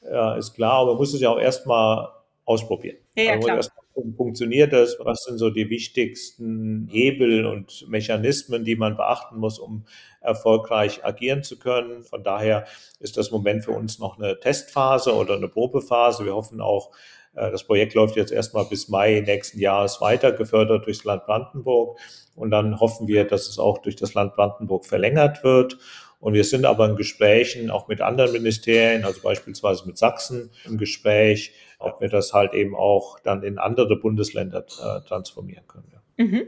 äh, ist klar, aber man muss es ja auch erstmal ausprobieren. Ja, ja also klar. Funktioniert das? Was sind so die wichtigsten Hebel und Mechanismen, die man beachten muss, um erfolgreich agieren zu können? Von daher ist das Moment für uns noch eine Testphase oder eine Probephase. Wir hoffen auch, das Projekt läuft jetzt erstmal bis Mai nächsten Jahres weiter, gefördert durchs Land Brandenburg. Und dann hoffen wir, dass es auch durch das Land Brandenburg verlängert wird. Und wir sind aber in Gesprächen auch mit anderen Ministerien, also beispielsweise mit Sachsen im Gespräch, ob wir das halt eben auch dann in andere Bundesländer äh, transformieren können. Ja. Mhm.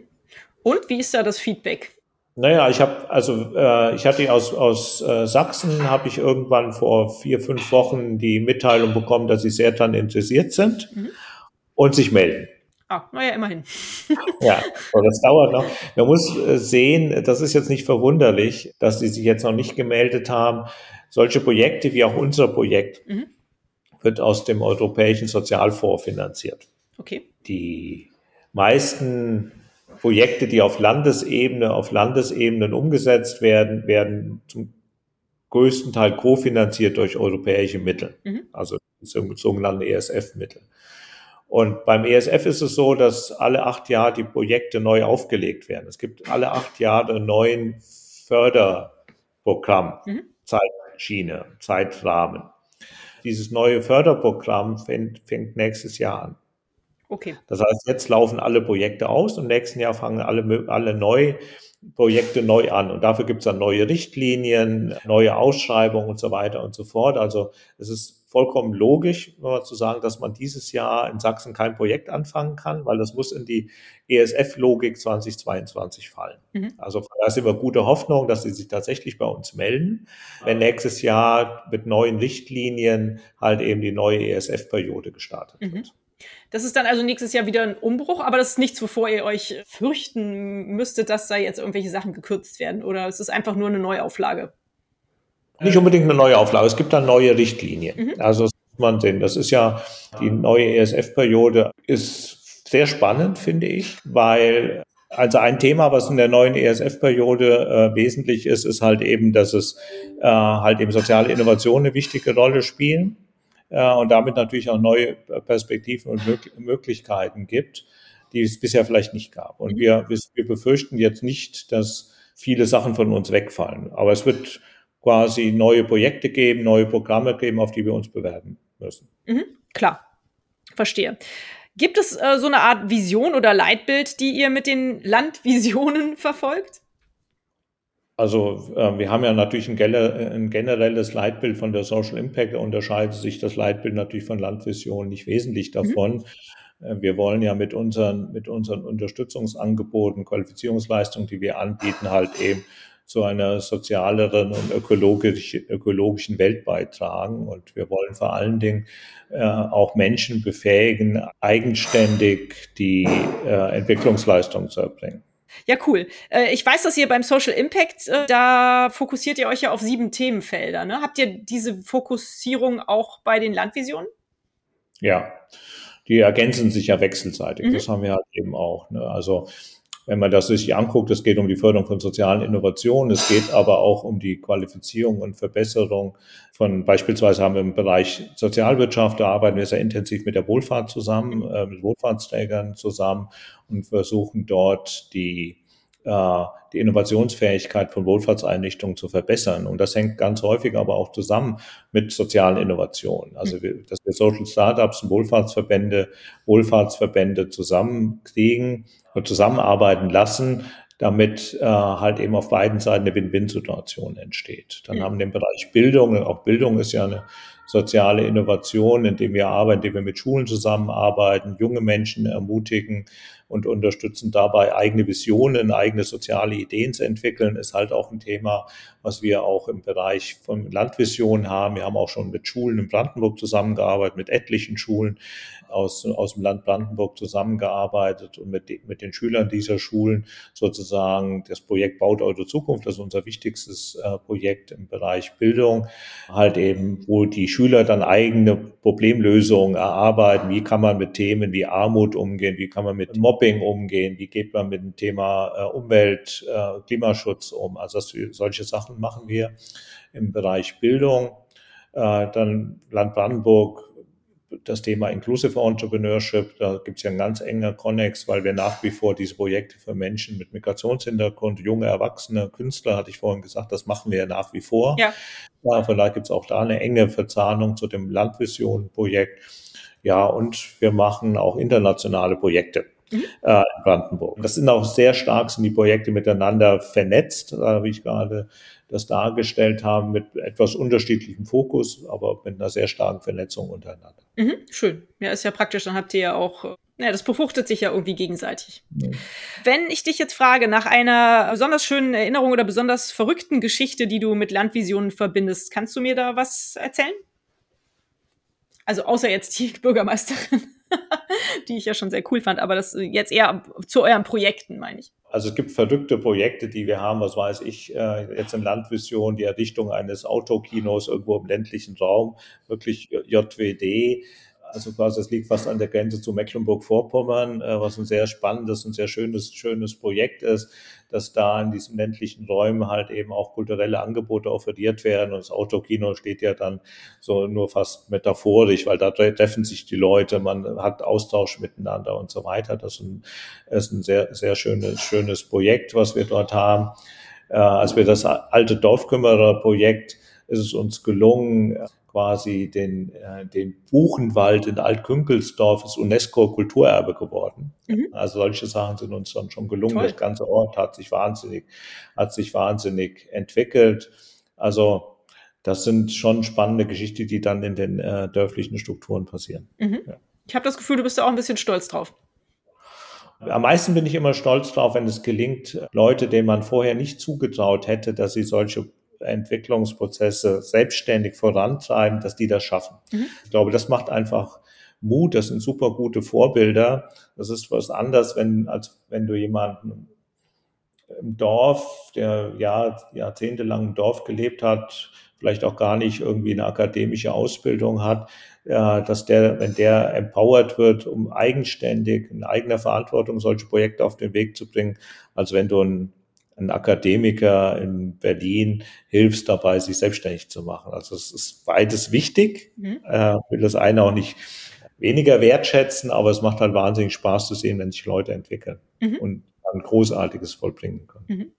Und wie ist da das Feedback? Naja, ich habe also äh, ich hatte aus aus äh, Sachsen habe ich irgendwann vor vier fünf Wochen die Mitteilung bekommen, dass sie sehr daran interessiert sind mhm. und sich melden. Ah, naja, immerhin. *laughs* ja, aber das dauert noch. Man muss äh, sehen, das ist jetzt nicht verwunderlich, dass sie sich jetzt noch nicht gemeldet haben. Solche Projekte wie auch unser Projekt mhm. wird aus dem Europäischen Sozialfonds finanziert. Okay. Die meisten Projekte, die auf Landesebene, auf Landesebenen umgesetzt werden, werden zum größten Teil kofinanziert durch europäische Mittel, mhm. also sogenannte ESF-Mittel. Und beim ESF ist es so, dass alle acht Jahre die Projekte neu aufgelegt werden. Es gibt alle acht Jahre einen neuen Förderprogramm, mhm. Zeitschiene, Zeitrahmen. Dieses neue Förderprogramm fängt, fängt nächstes Jahr an. Okay. Das heißt, jetzt laufen alle Projekte aus und im nächsten Jahr fangen alle, alle neu Projekte neu an. Und dafür gibt es dann neue Richtlinien, neue Ausschreibungen und so weiter und so fort. Also es ist vollkommen logisch, zu sagen, dass man dieses Jahr in Sachsen kein Projekt anfangen kann, weil das muss in die ESF-Logik 2022 fallen. Mhm. Also da sind wir gute Hoffnung, dass sie sich tatsächlich bei uns melden, wenn nächstes Jahr mit neuen Richtlinien halt eben die neue ESF-Periode gestartet mhm. wird. Das ist dann also nächstes Jahr wieder ein Umbruch, aber das ist nichts, wovor ihr euch fürchten müsstet, dass da jetzt irgendwelche Sachen gekürzt werden oder es ist einfach nur eine Neuauflage. Nicht unbedingt eine neue Auflage, es gibt dann neue Richtlinien. Mhm. Also das muss man sehen. Das ist ja die neue ESF-Periode ist sehr spannend, finde ich, weil also ein Thema, was in der neuen ESF-Periode äh, wesentlich ist, ist halt eben, dass es äh, halt eben soziale Innovationen eine wichtige Rolle spielen äh, und damit natürlich auch neue Perspektiven und Mög Möglichkeiten gibt, die es bisher vielleicht nicht gab. Und mhm. wir, wir befürchten jetzt nicht, dass viele Sachen von uns wegfallen. Aber es wird quasi neue Projekte geben, neue Programme geben, auf die wir uns bewerben müssen. Mhm, klar, verstehe. Gibt es äh, so eine Art Vision oder Leitbild, die ihr mit den Landvisionen *laughs* verfolgt? Also äh, wir haben ja natürlich ein, ein, generelles Leitbild von der Social Impact. Da unterscheidet sich das Leitbild natürlich von Landvisionen nicht wesentlich mhm. davon. Mhm. wir wollen ja mit unseren, mit unseren Unterstützungsangeboten, Qualifizierungsleistungen, die wir anbieten, halt eben zu einer sozialeren und ökologisch, ökologischen Welt beitragen. Und wir wollen vor allen Dingen äh, auch Menschen befähigen, eigenständig die äh, Entwicklungsleistung zu erbringen. Ja, cool. Äh, ich weiß, dass ihr beim Social Impact, äh, da fokussiert ihr euch ja auf sieben Themenfelder. Ne? Habt ihr diese Fokussierung auch bei den Landvisionen? Ja, die ergänzen sich ja wechselseitig. Mhm. Das haben wir halt eben auch. Ne? Also wenn man das sich anguckt, es geht um die Förderung von sozialen Innovationen, es geht aber auch um die Qualifizierung und Verbesserung von, beispielsweise haben wir im Bereich Sozialwirtschaft, da arbeiten wir sehr intensiv mit der Wohlfahrt zusammen, äh, mit Wohlfahrtsträgern zusammen und versuchen dort die die Innovationsfähigkeit von Wohlfahrtseinrichtungen zu verbessern. Und das hängt ganz häufig aber auch zusammen mit sozialen Innovationen. Also, wir, dass wir Social Startups und Wohlfahrtsverbände, Wohlfahrtsverbände zusammenkriegen und zusammenarbeiten lassen, damit äh, halt eben auf beiden Seiten eine Win-Win-Situation entsteht. Dann mhm. haben wir den Bereich Bildung, auch Bildung ist ja eine soziale Innovation, indem wir arbeiten, indem wir mit Schulen zusammenarbeiten, junge Menschen ermutigen und unterstützen dabei eigene Visionen, eigene soziale Ideen zu entwickeln, ist halt auch ein Thema, was wir auch im Bereich von Landvision haben. Wir haben auch schon mit Schulen in Brandenburg zusammengearbeitet, mit etlichen Schulen, aus, aus dem Land Brandenburg zusammengearbeitet und mit, mit den Schülern dieser Schulen sozusagen das Projekt Baut eure Zukunft, das ist unser wichtigstes äh, Projekt im Bereich Bildung, halt eben, wo die Schüler dann eigene Problemlösungen erarbeiten. Wie kann man mit Themen wie Armut umgehen? Wie kann man mit Mobbing umgehen? Wie geht man mit dem Thema äh, Umwelt, äh, Klimaschutz um? Also solche Sachen machen wir im Bereich Bildung. Äh, dann Land Brandenburg das Thema Inclusive Entrepreneurship, da gibt es ja einen ganz enger Connex, weil wir nach wie vor diese Projekte für Menschen mit Migrationshintergrund, junge Erwachsene, Künstler, hatte ich vorhin gesagt, das machen wir ja nach wie vor. Ja. ja vielleicht gibt es auch da eine enge Verzahnung zu dem Landvision-Projekt. Ja, und wir machen auch internationale Projekte. Mhm. Äh, in Brandenburg. Das sind auch sehr stark, sind die Projekte miteinander vernetzt, äh, wie ich gerade das dargestellt haben, mit etwas unterschiedlichem Fokus, aber mit einer sehr starken Vernetzung untereinander. Mhm, schön. Ja, ist ja praktisch, dann habt ihr ja auch ja, das befruchtet sich ja irgendwie gegenseitig. Ja. Wenn ich dich jetzt frage nach einer besonders schönen Erinnerung oder besonders verrückten Geschichte, die du mit Landvisionen verbindest, kannst du mir da was erzählen? Also außer jetzt die *laughs* Bürgermeisterin, *laughs* die ich ja schon sehr cool fand, aber das jetzt eher zu euren Projekten, meine ich. Also es gibt verrückte Projekte, die wir haben, was weiß ich, äh, jetzt in Landvision, die Errichtung eines Autokinos irgendwo im ländlichen Raum, wirklich JWD. Also quasi, es liegt fast an der Grenze zu Mecklenburg-Vorpommern, äh, was ein sehr spannendes und sehr schönes, schönes Projekt ist, dass da in diesen ländlichen Räumen halt eben auch kulturelle Angebote offeriert werden. Und das Autokino steht ja dann so nur fast metaphorisch, weil da treffen sich die Leute, man hat Austausch miteinander und so weiter. Das ist ein, ist ein sehr, sehr schönes, schönes Projekt, was wir dort haben. Äh, als wir das alte Dorfkümmerer-Projekt ist es uns gelungen, quasi den, äh, den Buchenwald in Altkünkelsdorf ist UNESCO-Kulturerbe geworden. Mhm. Also solche Sachen sind uns dann schon gelungen. Toll. Das ganze Ort hat sich wahnsinnig, hat sich wahnsinnig entwickelt. Also das sind schon spannende Geschichten, die dann in den äh, dörflichen Strukturen passieren. Mhm. Ja. Ich habe das Gefühl, du bist da auch ein bisschen stolz drauf. Am meisten bin ich immer stolz drauf, wenn es gelingt, Leute, denen man vorher nicht zugetraut hätte, dass sie solche Entwicklungsprozesse selbstständig vorantreiben, dass die das schaffen. Mhm. Ich glaube, das macht einfach Mut. Das sind super gute Vorbilder. Das ist was anderes, wenn, als wenn du jemanden im Dorf, der Jahr, jahrzehntelang im Dorf gelebt hat, vielleicht auch gar nicht irgendwie eine akademische Ausbildung hat, dass der, wenn der empowered wird, um eigenständig in eigener Verantwortung solche Projekte auf den Weg zu bringen, als wenn du ein ein Akademiker in Berlin hilfst dabei, sich selbstständig zu machen. Also es ist beides wichtig. Mhm. Äh, will das eine auch nicht weniger wertschätzen, aber es macht halt wahnsinnig Spaß zu sehen, wenn sich Leute entwickeln mhm. und ein Großartiges vollbringen können. Mhm.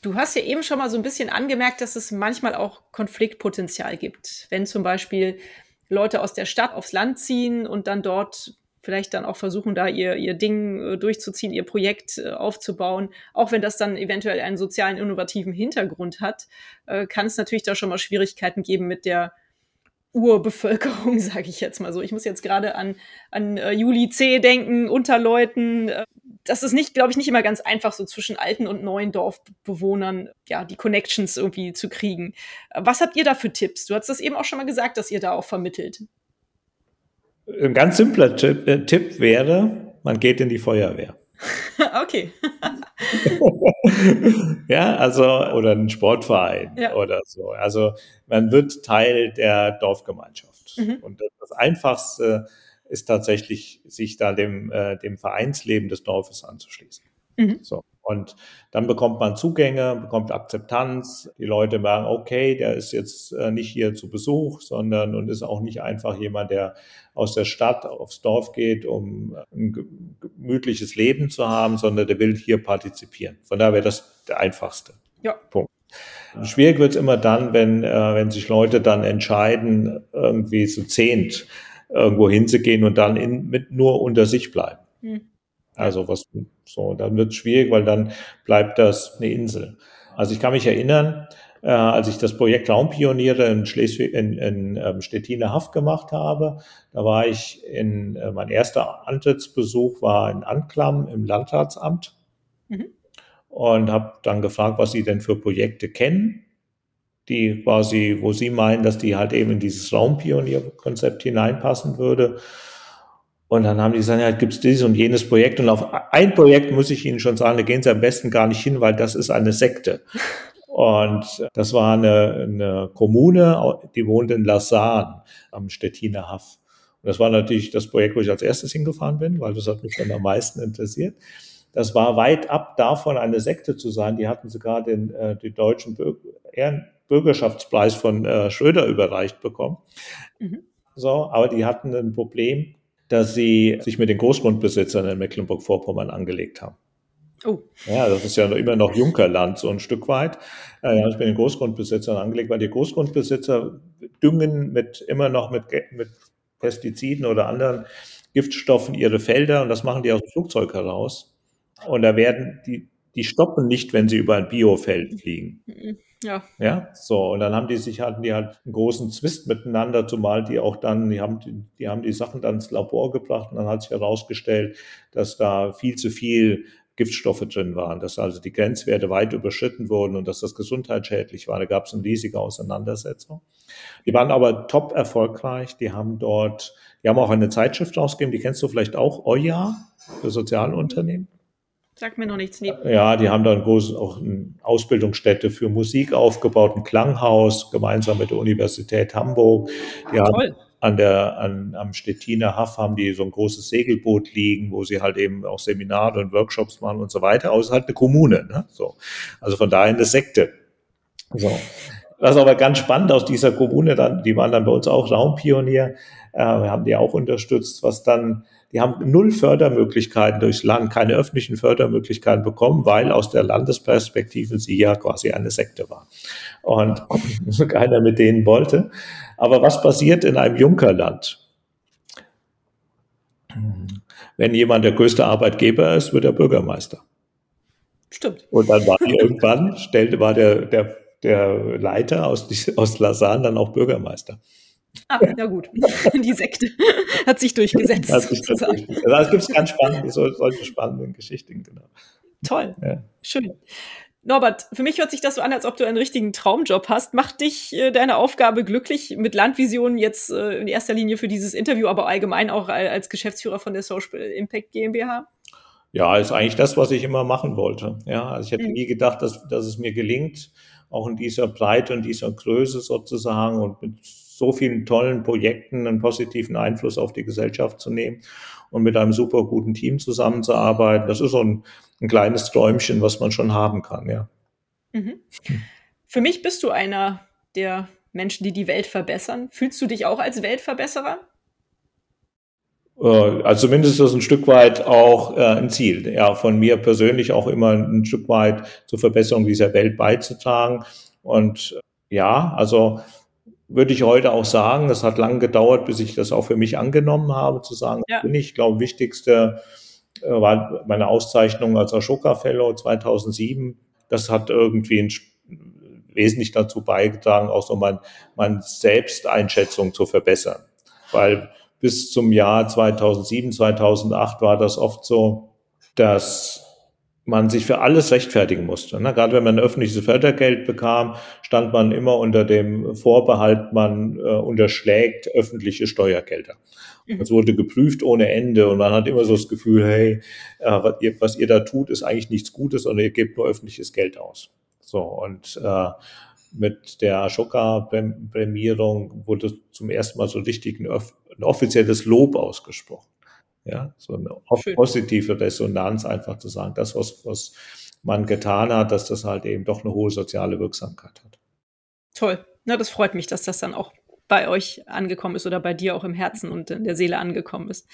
Du hast ja eben schon mal so ein bisschen angemerkt, dass es manchmal auch Konfliktpotenzial gibt, wenn zum Beispiel Leute aus der Stadt aufs Land ziehen und dann dort vielleicht dann auch versuchen, da ihr, ihr Ding äh, durchzuziehen, ihr Projekt äh, aufzubauen. Auch wenn das dann eventuell einen sozialen, innovativen Hintergrund hat, äh, kann es natürlich da schon mal Schwierigkeiten geben mit der Urbevölkerung, *laughs* sage ich jetzt mal so. Ich muss jetzt gerade an, an Juli C. denken, unter Leuten. Äh, das ist nicht, glaube ich, nicht immer ganz einfach, so zwischen alten und neuen Dorfbewohnern, ja, die Connections irgendwie zu kriegen. Was habt ihr da für Tipps? Du hast das eben auch schon mal gesagt, dass ihr da auch vermittelt. Ein ganz simpler Tipp, äh, Tipp wäre, man geht in die Feuerwehr. *laughs* okay. *laughs* ja, also, oder ein Sportverein ja. oder so. Also, man wird Teil der Dorfgemeinschaft. Mhm. Und das Einfachste ist tatsächlich, sich da dem, äh, dem Vereinsleben des Dorfes anzuschließen. Mhm. So. Und dann bekommt man Zugänge, bekommt Akzeptanz. Die Leute merken, okay, der ist jetzt äh, nicht hier zu Besuch, sondern und ist auch nicht einfach jemand, der aus der Stadt aufs Dorf geht, um ein gemütliches Leben zu haben, sondern der will hier partizipieren. Von daher wäre das der einfachste ja. Punkt. Schwierig wird es immer dann, wenn, äh, wenn sich Leute dann entscheiden, irgendwie zu zehnt irgendwo hinzugehen und dann in, mit nur unter sich bleiben. Mhm. Also was so, dann wird es schwierig, weil dann bleibt das eine Insel. Also ich kann mich erinnern, äh, als ich das Projekt Raumpioniere in Schleswig, in, in ähm, Stettiner Haft gemacht habe, da war ich in, äh, mein erster Antrittsbesuch war in Anklam im Landratsamt mhm. und habe dann gefragt, was sie denn für Projekte kennen, die quasi, wo sie meinen, dass die halt eben in dieses Raumpionierkonzept hineinpassen würde. Und dann haben die gesagt, ja, gibt's dieses und jenes Projekt. Und auf ein Projekt muss ich Ihnen schon sagen, da gehen Sie am besten gar nicht hin, weil das ist eine Sekte. *laughs* Und das war eine, eine Kommune, die wohnt in Lausanne am Stettiner Haff. Und das war natürlich das Projekt, wo ich als erstes hingefahren bin, weil das hat mich dann am meisten interessiert. Das war weit ab davon, eine Sekte zu sein. Die hatten sogar den, äh, den deutschen Bürgerschaftspreis von äh, Schröder überreicht bekommen. Mhm. So, aber die hatten ein Problem, dass sie sich mit den Großgrundbesitzern in Mecklenburg-Vorpommern angelegt haben. Oh. Ja, das ist ja immer noch Junkerland, so ein Stück weit. Äh, da habe ich mit den Großgrundbesitzern angelegt, weil die Großgrundbesitzer düngen mit, immer noch mit, mit Pestiziden oder anderen Giftstoffen ihre Felder und das machen die aus dem Flugzeug heraus. Und da werden die, die stoppen nicht, wenn sie über ein Biofeld fliegen. Ja. Ja, so. Und dann haben die sich, hatten die halt einen großen Zwist miteinander, zumal die auch dann, die haben, die, die haben die Sachen dann ins Labor gebracht und dann hat sich herausgestellt, dass da viel zu viel Giftstoffe drin waren, dass also die Grenzwerte weit überschritten wurden und dass das gesundheitsschädlich war. Da gab es eine riesige Auseinandersetzung. Die waren aber top erfolgreich. Die haben dort, die haben auch eine Zeitschrift rausgegeben, die kennst du vielleicht auch, Oja, für Sozialunternehmen. Sag mir noch nichts. Nee. Ja, die haben da ein großes, auch eine Ausbildungsstätte für Musik aufgebaut, ein Klanghaus, gemeinsam mit der Universität Hamburg. Die Toll. haben an der, an, am Stettiner Haff haben die so ein großes Segelboot liegen, wo sie halt eben auch Seminare und Workshops machen und so weiter. Aber es ist halt eine Kommune, ne? So. Also von daher eine Sekte. So. Was aber ganz spannend aus dieser Kommune dann, die waren dann bei uns auch Raumpionier, äh, wir haben die auch unterstützt, was dann die haben null Fördermöglichkeiten durchs Land, keine öffentlichen Fördermöglichkeiten bekommen, weil aus der Landesperspektive sie ja quasi eine Sekte war. Und *laughs* keiner mit denen wollte. Aber was passiert in einem Junkerland? Wenn jemand der größte Arbeitgeber ist, wird er Bürgermeister. Stimmt. Und dann war irgendwann, stellte, war der, der der Leiter aus, aus Lausanne dann auch Bürgermeister. Ah, ja gut. *laughs* Die Sekte hat sich durchgesetzt. Hat sich durchgesetzt. Also es gibt ganz spannende, solche spannenden Geschichten, genau. Toll. Ja. Schön. Norbert, für mich hört sich das so an, als ob du einen richtigen Traumjob hast. Macht dich äh, deine Aufgabe glücklich mit Landvision jetzt äh, in erster Linie für dieses Interview, aber allgemein auch als Geschäftsführer von der Social Impact GmbH? Ja, ist eigentlich das, was ich immer machen wollte. Ja, also ich hätte mhm. nie gedacht, dass, dass es mir gelingt, auch in dieser Breite und dieser Größe sozusagen und mit so vielen tollen Projekten einen positiven Einfluss auf die Gesellschaft zu nehmen und mit einem super guten Team zusammenzuarbeiten. Das ist so ein, ein kleines Träumchen, was man schon haben kann, ja. Mhm. Für mich bist du einer der Menschen, die die Welt verbessern. Fühlst du dich auch als Weltverbesserer? Äh, also zumindest ist das ein Stück weit auch äh, ein Ziel, ja, von mir persönlich auch immer ein Stück weit zur Verbesserung dieser Welt beizutragen. Und äh, ja, also würde ich heute auch sagen, es hat lange gedauert, bis ich das auch für mich angenommen habe, zu sagen, ja. bin ich, glaube, wichtigste äh, war meine Auszeichnung als Ashoka Fellow 2007. Das hat irgendwie ein, wesentlich dazu beigetragen, auch so mein, meine Selbsteinschätzung zu verbessern. Weil bis zum Jahr 2007, 2008 war das oft so, dass man sich für alles rechtfertigen musste. Ne? Gerade wenn man öffentliches Fördergeld bekam, stand man immer unter dem Vorbehalt, man äh, unterschlägt öffentliche Steuergelder. Mhm. Es wurde geprüft ohne Ende und man hat immer so das Gefühl, hey, äh, was, ihr, was ihr da tut, ist eigentlich nichts Gutes, sondern ihr gebt nur öffentliches Geld aus. So und äh, mit der Ashoka-Prämierung wurde zum ersten Mal so richtig ein, ein offizielles Lob ausgesprochen. Ja, so eine Schön. positive Resonanz einfach zu sagen, das, was, was man getan hat, dass das halt eben doch eine hohe soziale Wirksamkeit hat. Toll. Na, das freut mich, dass das dann auch bei euch angekommen ist oder bei dir auch im Herzen und in der Seele angekommen ist.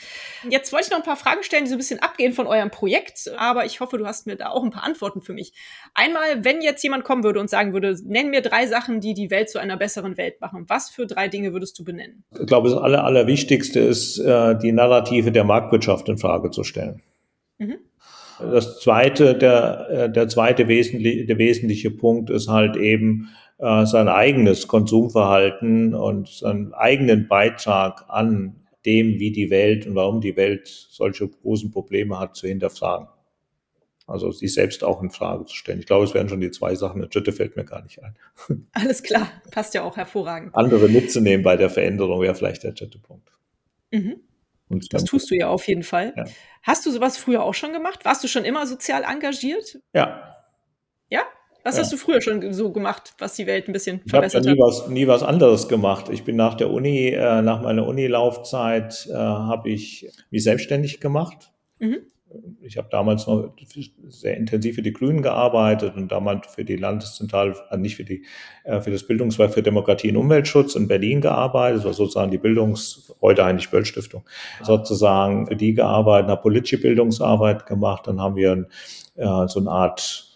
Jetzt wollte ich noch ein paar Fragen stellen, die so ein bisschen abgehen von eurem Projekt, aber ich hoffe, du hast mir da auch ein paar Antworten für mich. Einmal, wenn jetzt jemand kommen würde und sagen würde, nenn mir drei Sachen, die die Welt zu einer besseren Welt machen. Was für drei Dinge würdest du benennen? Ich glaube, das Aller, Allerwichtigste ist, äh, die Narrative der Marktwirtschaft in Frage zu stellen. Mhm. Das zweite, der, äh, der zweite wesentliche, der wesentliche Punkt ist halt eben, äh, sein eigenes Konsumverhalten und seinen eigenen Beitrag an dem, wie die Welt und warum die Welt solche großen Probleme hat, zu hinterfragen. Also sich selbst auch in Frage zu stellen. Ich glaube, es wären schon die zwei Sachen. Der dritte fällt mir gar nicht ein. *laughs* Alles klar, passt ja auch hervorragend. Andere mitzunehmen bei der Veränderung wäre vielleicht der dritte Punkt. Mhm. Das tust du ja auf jeden Fall. Ja. Hast du sowas früher auch schon gemacht? Warst du schon immer sozial engagiert? Ja. Ja? Was ja. hast du früher schon so gemacht, was die Welt ein bisschen verbessert ich habe nie was, nie was anderes gemacht. Ich bin nach der Uni, äh, nach meiner Unilaufzeit, äh, habe ich mich selbstständig gemacht. Mhm. Ich habe damals noch sehr intensiv für die Grünen gearbeitet und damals für die Landeszentrale, äh, nicht für die, äh, für das Bildungswerk für Demokratie und Umweltschutz in Berlin gearbeitet. Das war sozusagen die Bildungs-, heute eigentlich Böll Stiftung, sozusagen für die gearbeitet, habe politische Bildungsarbeit gemacht. Dann haben wir äh, so eine Art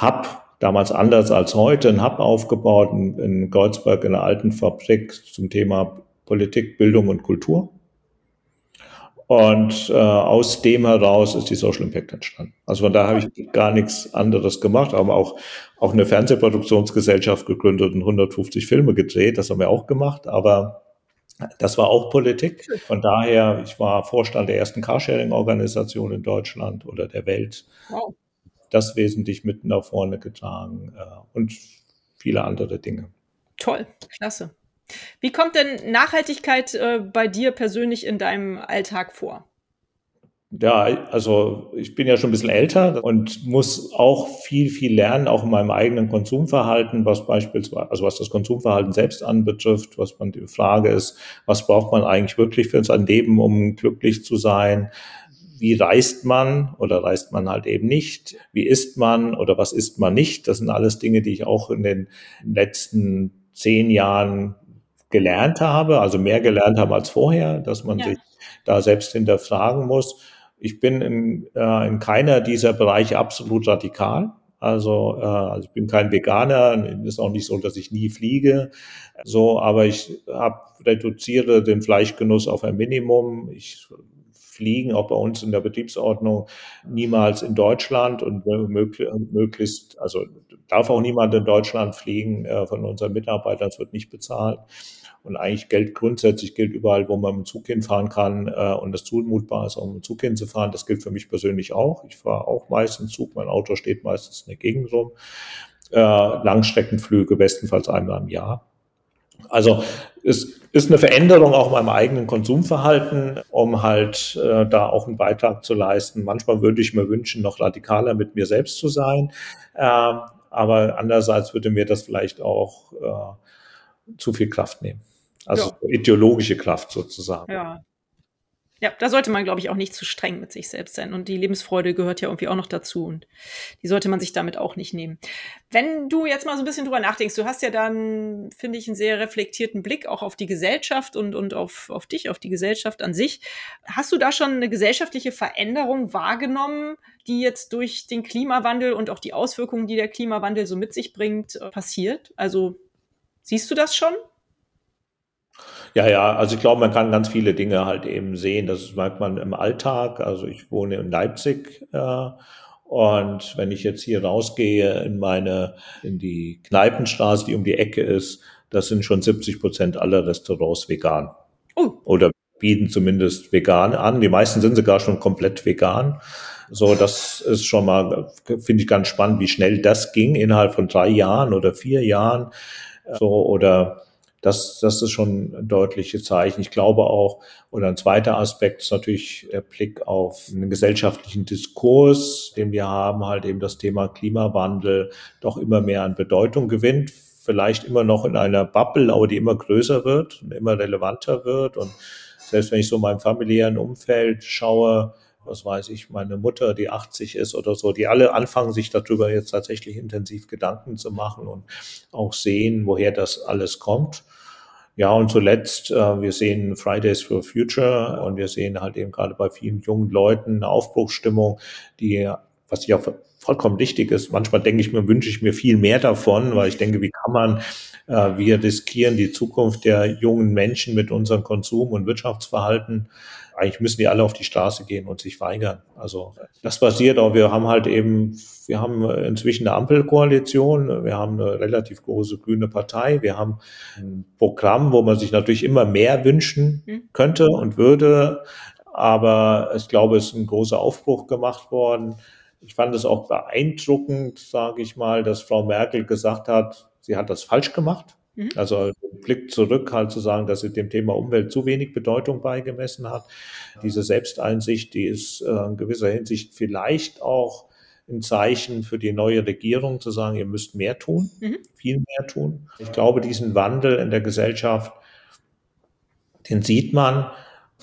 Hub, damals anders als heute, ein Hub aufgebaut in, in Goldsberg in einer alten Fabrik zum Thema Politik, Bildung und Kultur. Und äh, aus dem heraus ist die Social Impact entstanden. Also von daher habe ich gar nichts anderes gemacht, aber auch, auch eine Fernsehproduktionsgesellschaft gegründet und 150 Filme gedreht, das haben wir auch gemacht, aber das war auch Politik. Von daher, ich war Vorstand der ersten Carsharing-Organisation in Deutschland oder der Welt. Wow das wesentlich mit nach vorne getragen äh, und viele andere Dinge. Toll, klasse. Wie kommt denn Nachhaltigkeit äh, bei dir persönlich in deinem Alltag vor? Ja, also ich bin ja schon ein bisschen älter und muss auch viel, viel lernen, auch in meinem eigenen Konsumverhalten, was beispielsweise, also was das Konsumverhalten selbst anbetrifft, was man die Frage ist, was braucht man eigentlich wirklich für sein Leben, um glücklich zu sein? Wie reist man oder reist man halt eben nicht? Wie isst man oder was isst man nicht? Das sind alles Dinge, die ich auch in den letzten zehn Jahren gelernt habe, also mehr gelernt habe als vorher, dass man ja. sich da selbst hinterfragen muss. Ich bin in, äh, in keiner dieser Bereiche absolut radikal. Also, äh, also ich bin kein Veganer, ist auch nicht so, dass ich nie fliege. So, aber ich hab, reduziere den Fleischgenuss auf ein Minimum. Ich Fliegen, auch bei uns in der Betriebsordnung, niemals in Deutschland und möglichst, also darf auch niemand in Deutschland fliegen äh, von unseren Mitarbeitern, es wird nicht bezahlt. Und eigentlich gilt grundsätzlich gilt überall, wo man mit dem Zug hinfahren kann äh, und es zumutbar ist, auch mit dem Zug hinzufahren. Das gilt für mich persönlich auch. Ich fahre auch meistens Zug, mein Auto steht meistens in der Gegend rum. Äh, Langstreckenflüge bestenfalls einmal im Jahr. Also es ist eine Veränderung auch in meinem eigenen Konsumverhalten, um halt äh, da auch einen Beitrag zu leisten. Manchmal würde ich mir wünschen, noch radikaler mit mir selbst zu sein. Äh, aber andererseits würde mir das vielleicht auch äh, zu viel Kraft nehmen. Also ja. ideologische Kraft sozusagen. Ja, ja, da sollte man, glaube ich, auch nicht zu streng mit sich selbst sein. Und die Lebensfreude gehört ja irgendwie auch noch dazu. Und die sollte man sich damit auch nicht nehmen. Wenn du jetzt mal so ein bisschen drüber nachdenkst, du hast ja dann, finde ich, einen sehr reflektierten Blick auch auf die Gesellschaft und, und auf, auf dich, auf die Gesellschaft an sich. Hast du da schon eine gesellschaftliche Veränderung wahrgenommen, die jetzt durch den Klimawandel und auch die Auswirkungen, die der Klimawandel so mit sich bringt, äh, passiert? Also siehst du das schon? Ja, ja, also ich glaube, man kann ganz viele Dinge halt eben sehen. Das merkt man im Alltag. Also ich wohne in Leipzig äh, und wenn ich jetzt hier rausgehe in meine, in die Kneipenstraße, die um die Ecke ist, das sind schon 70 Prozent aller Restaurants vegan. Oh. Oder bieten zumindest vegan an. Die meisten sind sogar schon komplett vegan. So, das ist schon mal, finde ich ganz spannend, wie schnell das ging innerhalb von drei Jahren oder vier Jahren. So, oder das, das ist schon ein deutliches Zeichen. Ich glaube auch, oder ein zweiter Aspekt ist natürlich der Blick auf einen gesellschaftlichen Diskurs, den wir haben, halt eben das Thema Klimawandel doch immer mehr an Bedeutung gewinnt. Vielleicht immer noch in einer Bubble, aber die immer größer wird und immer relevanter wird. Und selbst wenn ich so in meinem familiären Umfeld schaue, was weiß ich, meine Mutter, die 80 ist oder so, die alle anfangen, sich darüber jetzt tatsächlich intensiv Gedanken zu machen und auch sehen, woher das alles kommt. Ja, und zuletzt, äh, wir sehen Fridays for Future und wir sehen halt eben gerade bei vielen jungen Leuten eine Aufbruchsstimmung, die, was ja vollkommen richtig ist. Manchmal denke ich mir, wünsche ich mir viel mehr davon, weil ich denke, wie kann man, äh, wir riskieren die Zukunft der jungen Menschen mit unserem Konsum- und Wirtschaftsverhalten eigentlich müssen die alle auf die Straße gehen und sich weigern. Also das passiert auch. Wir haben halt eben, wir haben inzwischen eine Ampelkoalition, wir haben eine relativ große grüne Partei, wir haben ein Programm, wo man sich natürlich immer mehr wünschen mhm. könnte und würde. Aber ich glaube, es ist ein großer Aufbruch gemacht worden. Ich fand es auch beeindruckend, sage ich mal, dass Frau Merkel gesagt hat, sie hat das falsch gemacht. Mhm. Also Blick zurück halt zu sagen, dass sie dem Thema Umwelt zu wenig Bedeutung beigemessen hat. Diese Selbsteinsicht, die ist äh, in gewisser Hinsicht vielleicht auch ein Zeichen für die neue Regierung zu sagen, ihr müsst mehr tun, mhm. viel mehr tun. Ich glaube, diesen Wandel in der Gesellschaft, den sieht man.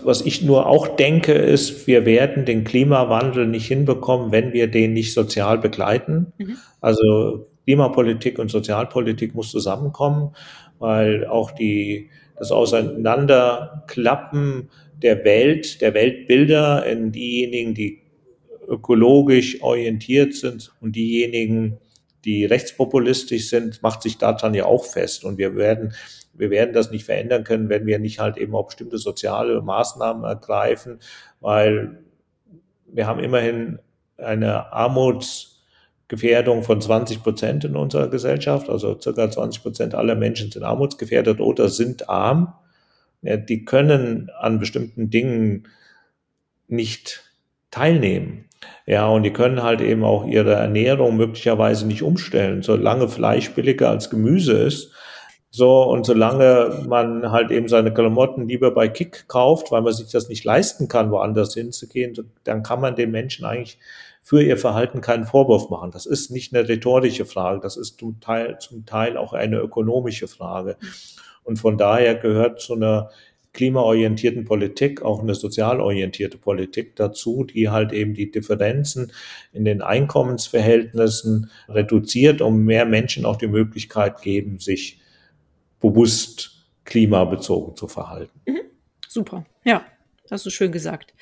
Was ich nur auch denke, ist, wir werden den Klimawandel nicht hinbekommen, wenn wir den nicht sozial begleiten. Mhm. Also Klimapolitik und Sozialpolitik muss zusammenkommen, weil auch die, das Auseinanderklappen der Welt, der Weltbilder in diejenigen, die ökologisch orientiert sind und diejenigen, die rechtspopulistisch sind, macht sich daran ja auch fest. Und wir werden, wir werden das nicht verändern können, wenn wir nicht halt eben auch bestimmte soziale Maßnahmen ergreifen, weil wir haben immerhin eine Armuts Gefährdung von 20 Prozent in unserer Gesellschaft. Also circa 20 Prozent aller Menschen sind armutsgefährdet oder sind arm. Ja, die können an bestimmten Dingen nicht teilnehmen. Ja, und die können halt eben auch ihre Ernährung möglicherweise nicht umstellen, solange Fleisch billiger als Gemüse ist. So, und solange man halt eben seine Klamotten lieber bei Kick kauft, weil man sich das nicht leisten kann, woanders hinzugehen, dann kann man den Menschen eigentlich für ihr Verhalten keinen Vorwurf machen. Das ist nicht eine rhetorische Frage, das ist zum Teil, zum Teil auch eine ökonomische Frage. Und von daher gehört zu einer klimaorientierten Politik auch eine sozial orientierte Politik dazu, die halt eben die Differenzen in den Einkommensverhältnissen reduziert, um mehr Menschen auch die Möglichkeit geben, sich bewusst klimabezogen zu verhalten. Mhm. Super, ja, hast du schön gesagt.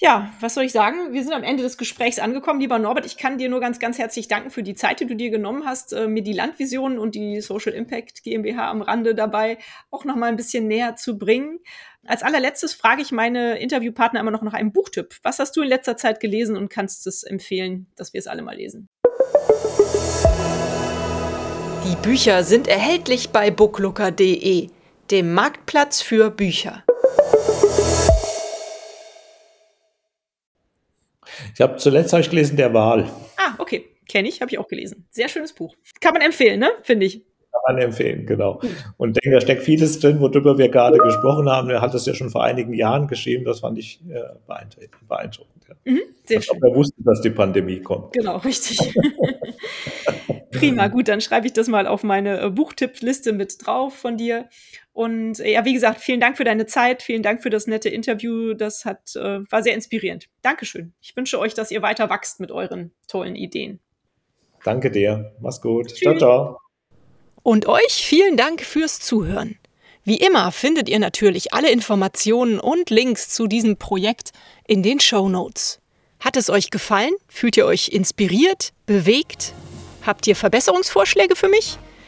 Ja, was soll ich sagen? Wir sind am Ende des Gesprächs angekommen. Lieber Norbert, ich kann dir nur ganz, ganz herzlich danken für die Zeit, die du dir genommen hast, äh, mir die Landvision und die Social Impact GmbH am Rande dabei auch noch mal ein bisschen näher zu bringen. Als allerletztes frage ich meine Interviewpartner immer noch nach einem Buchtipp. Was hast du in letzter Zeit gelesen und kannst es empfehlen, dass wir es alle mal lesen? Die Bücher sind erhältlich bei booklooker.de, dem Marktplatz für Bücher. Ich habe zuletzt habe ich gelesen Der Wahl. Ah, okay. Kenne ich, habe ich auch gelesen. Sehr schönes Buch. Kann man empfehlen, ne? Finde ich. Kann man empfehlen, genau. Und denke, da steckt vieles drin, worüber wir gerade gesprochen haben. Er hat das ja schon vor einigen Jahren geschrieben. Das fand ich äh, beeindruckend. Ja. Mhm, sehr schön. Er wusste, dass die Pandemie kommt. Genau, richtig. *laughs* Prima, gut, dann schreibe ich das mal auf meine äh, Buchtippliste mit drauf von dir. Und äh, ja, wie gesagt, vielen Dank für deine Zeit, vielen Dank für das nette Interview. Das hat, äh, war sehr inspirierend. Dankeschön. Ich wünsche euch, dass ihr weiter wachst mit euren tollen Ideen. Danke dir. Mach's gut. Tschüss. Ciao, ciao. Und euch vielen Dank fürs Zuhören. Wie immer findet ihr natürlich alle Informationen und Links zu diesem Projekt in den Show Notes. Hat es euch gefallen? Fühlt ihr euch inspiriert, bewegt? Habt ihr Verbesserungsvorschläge für mich?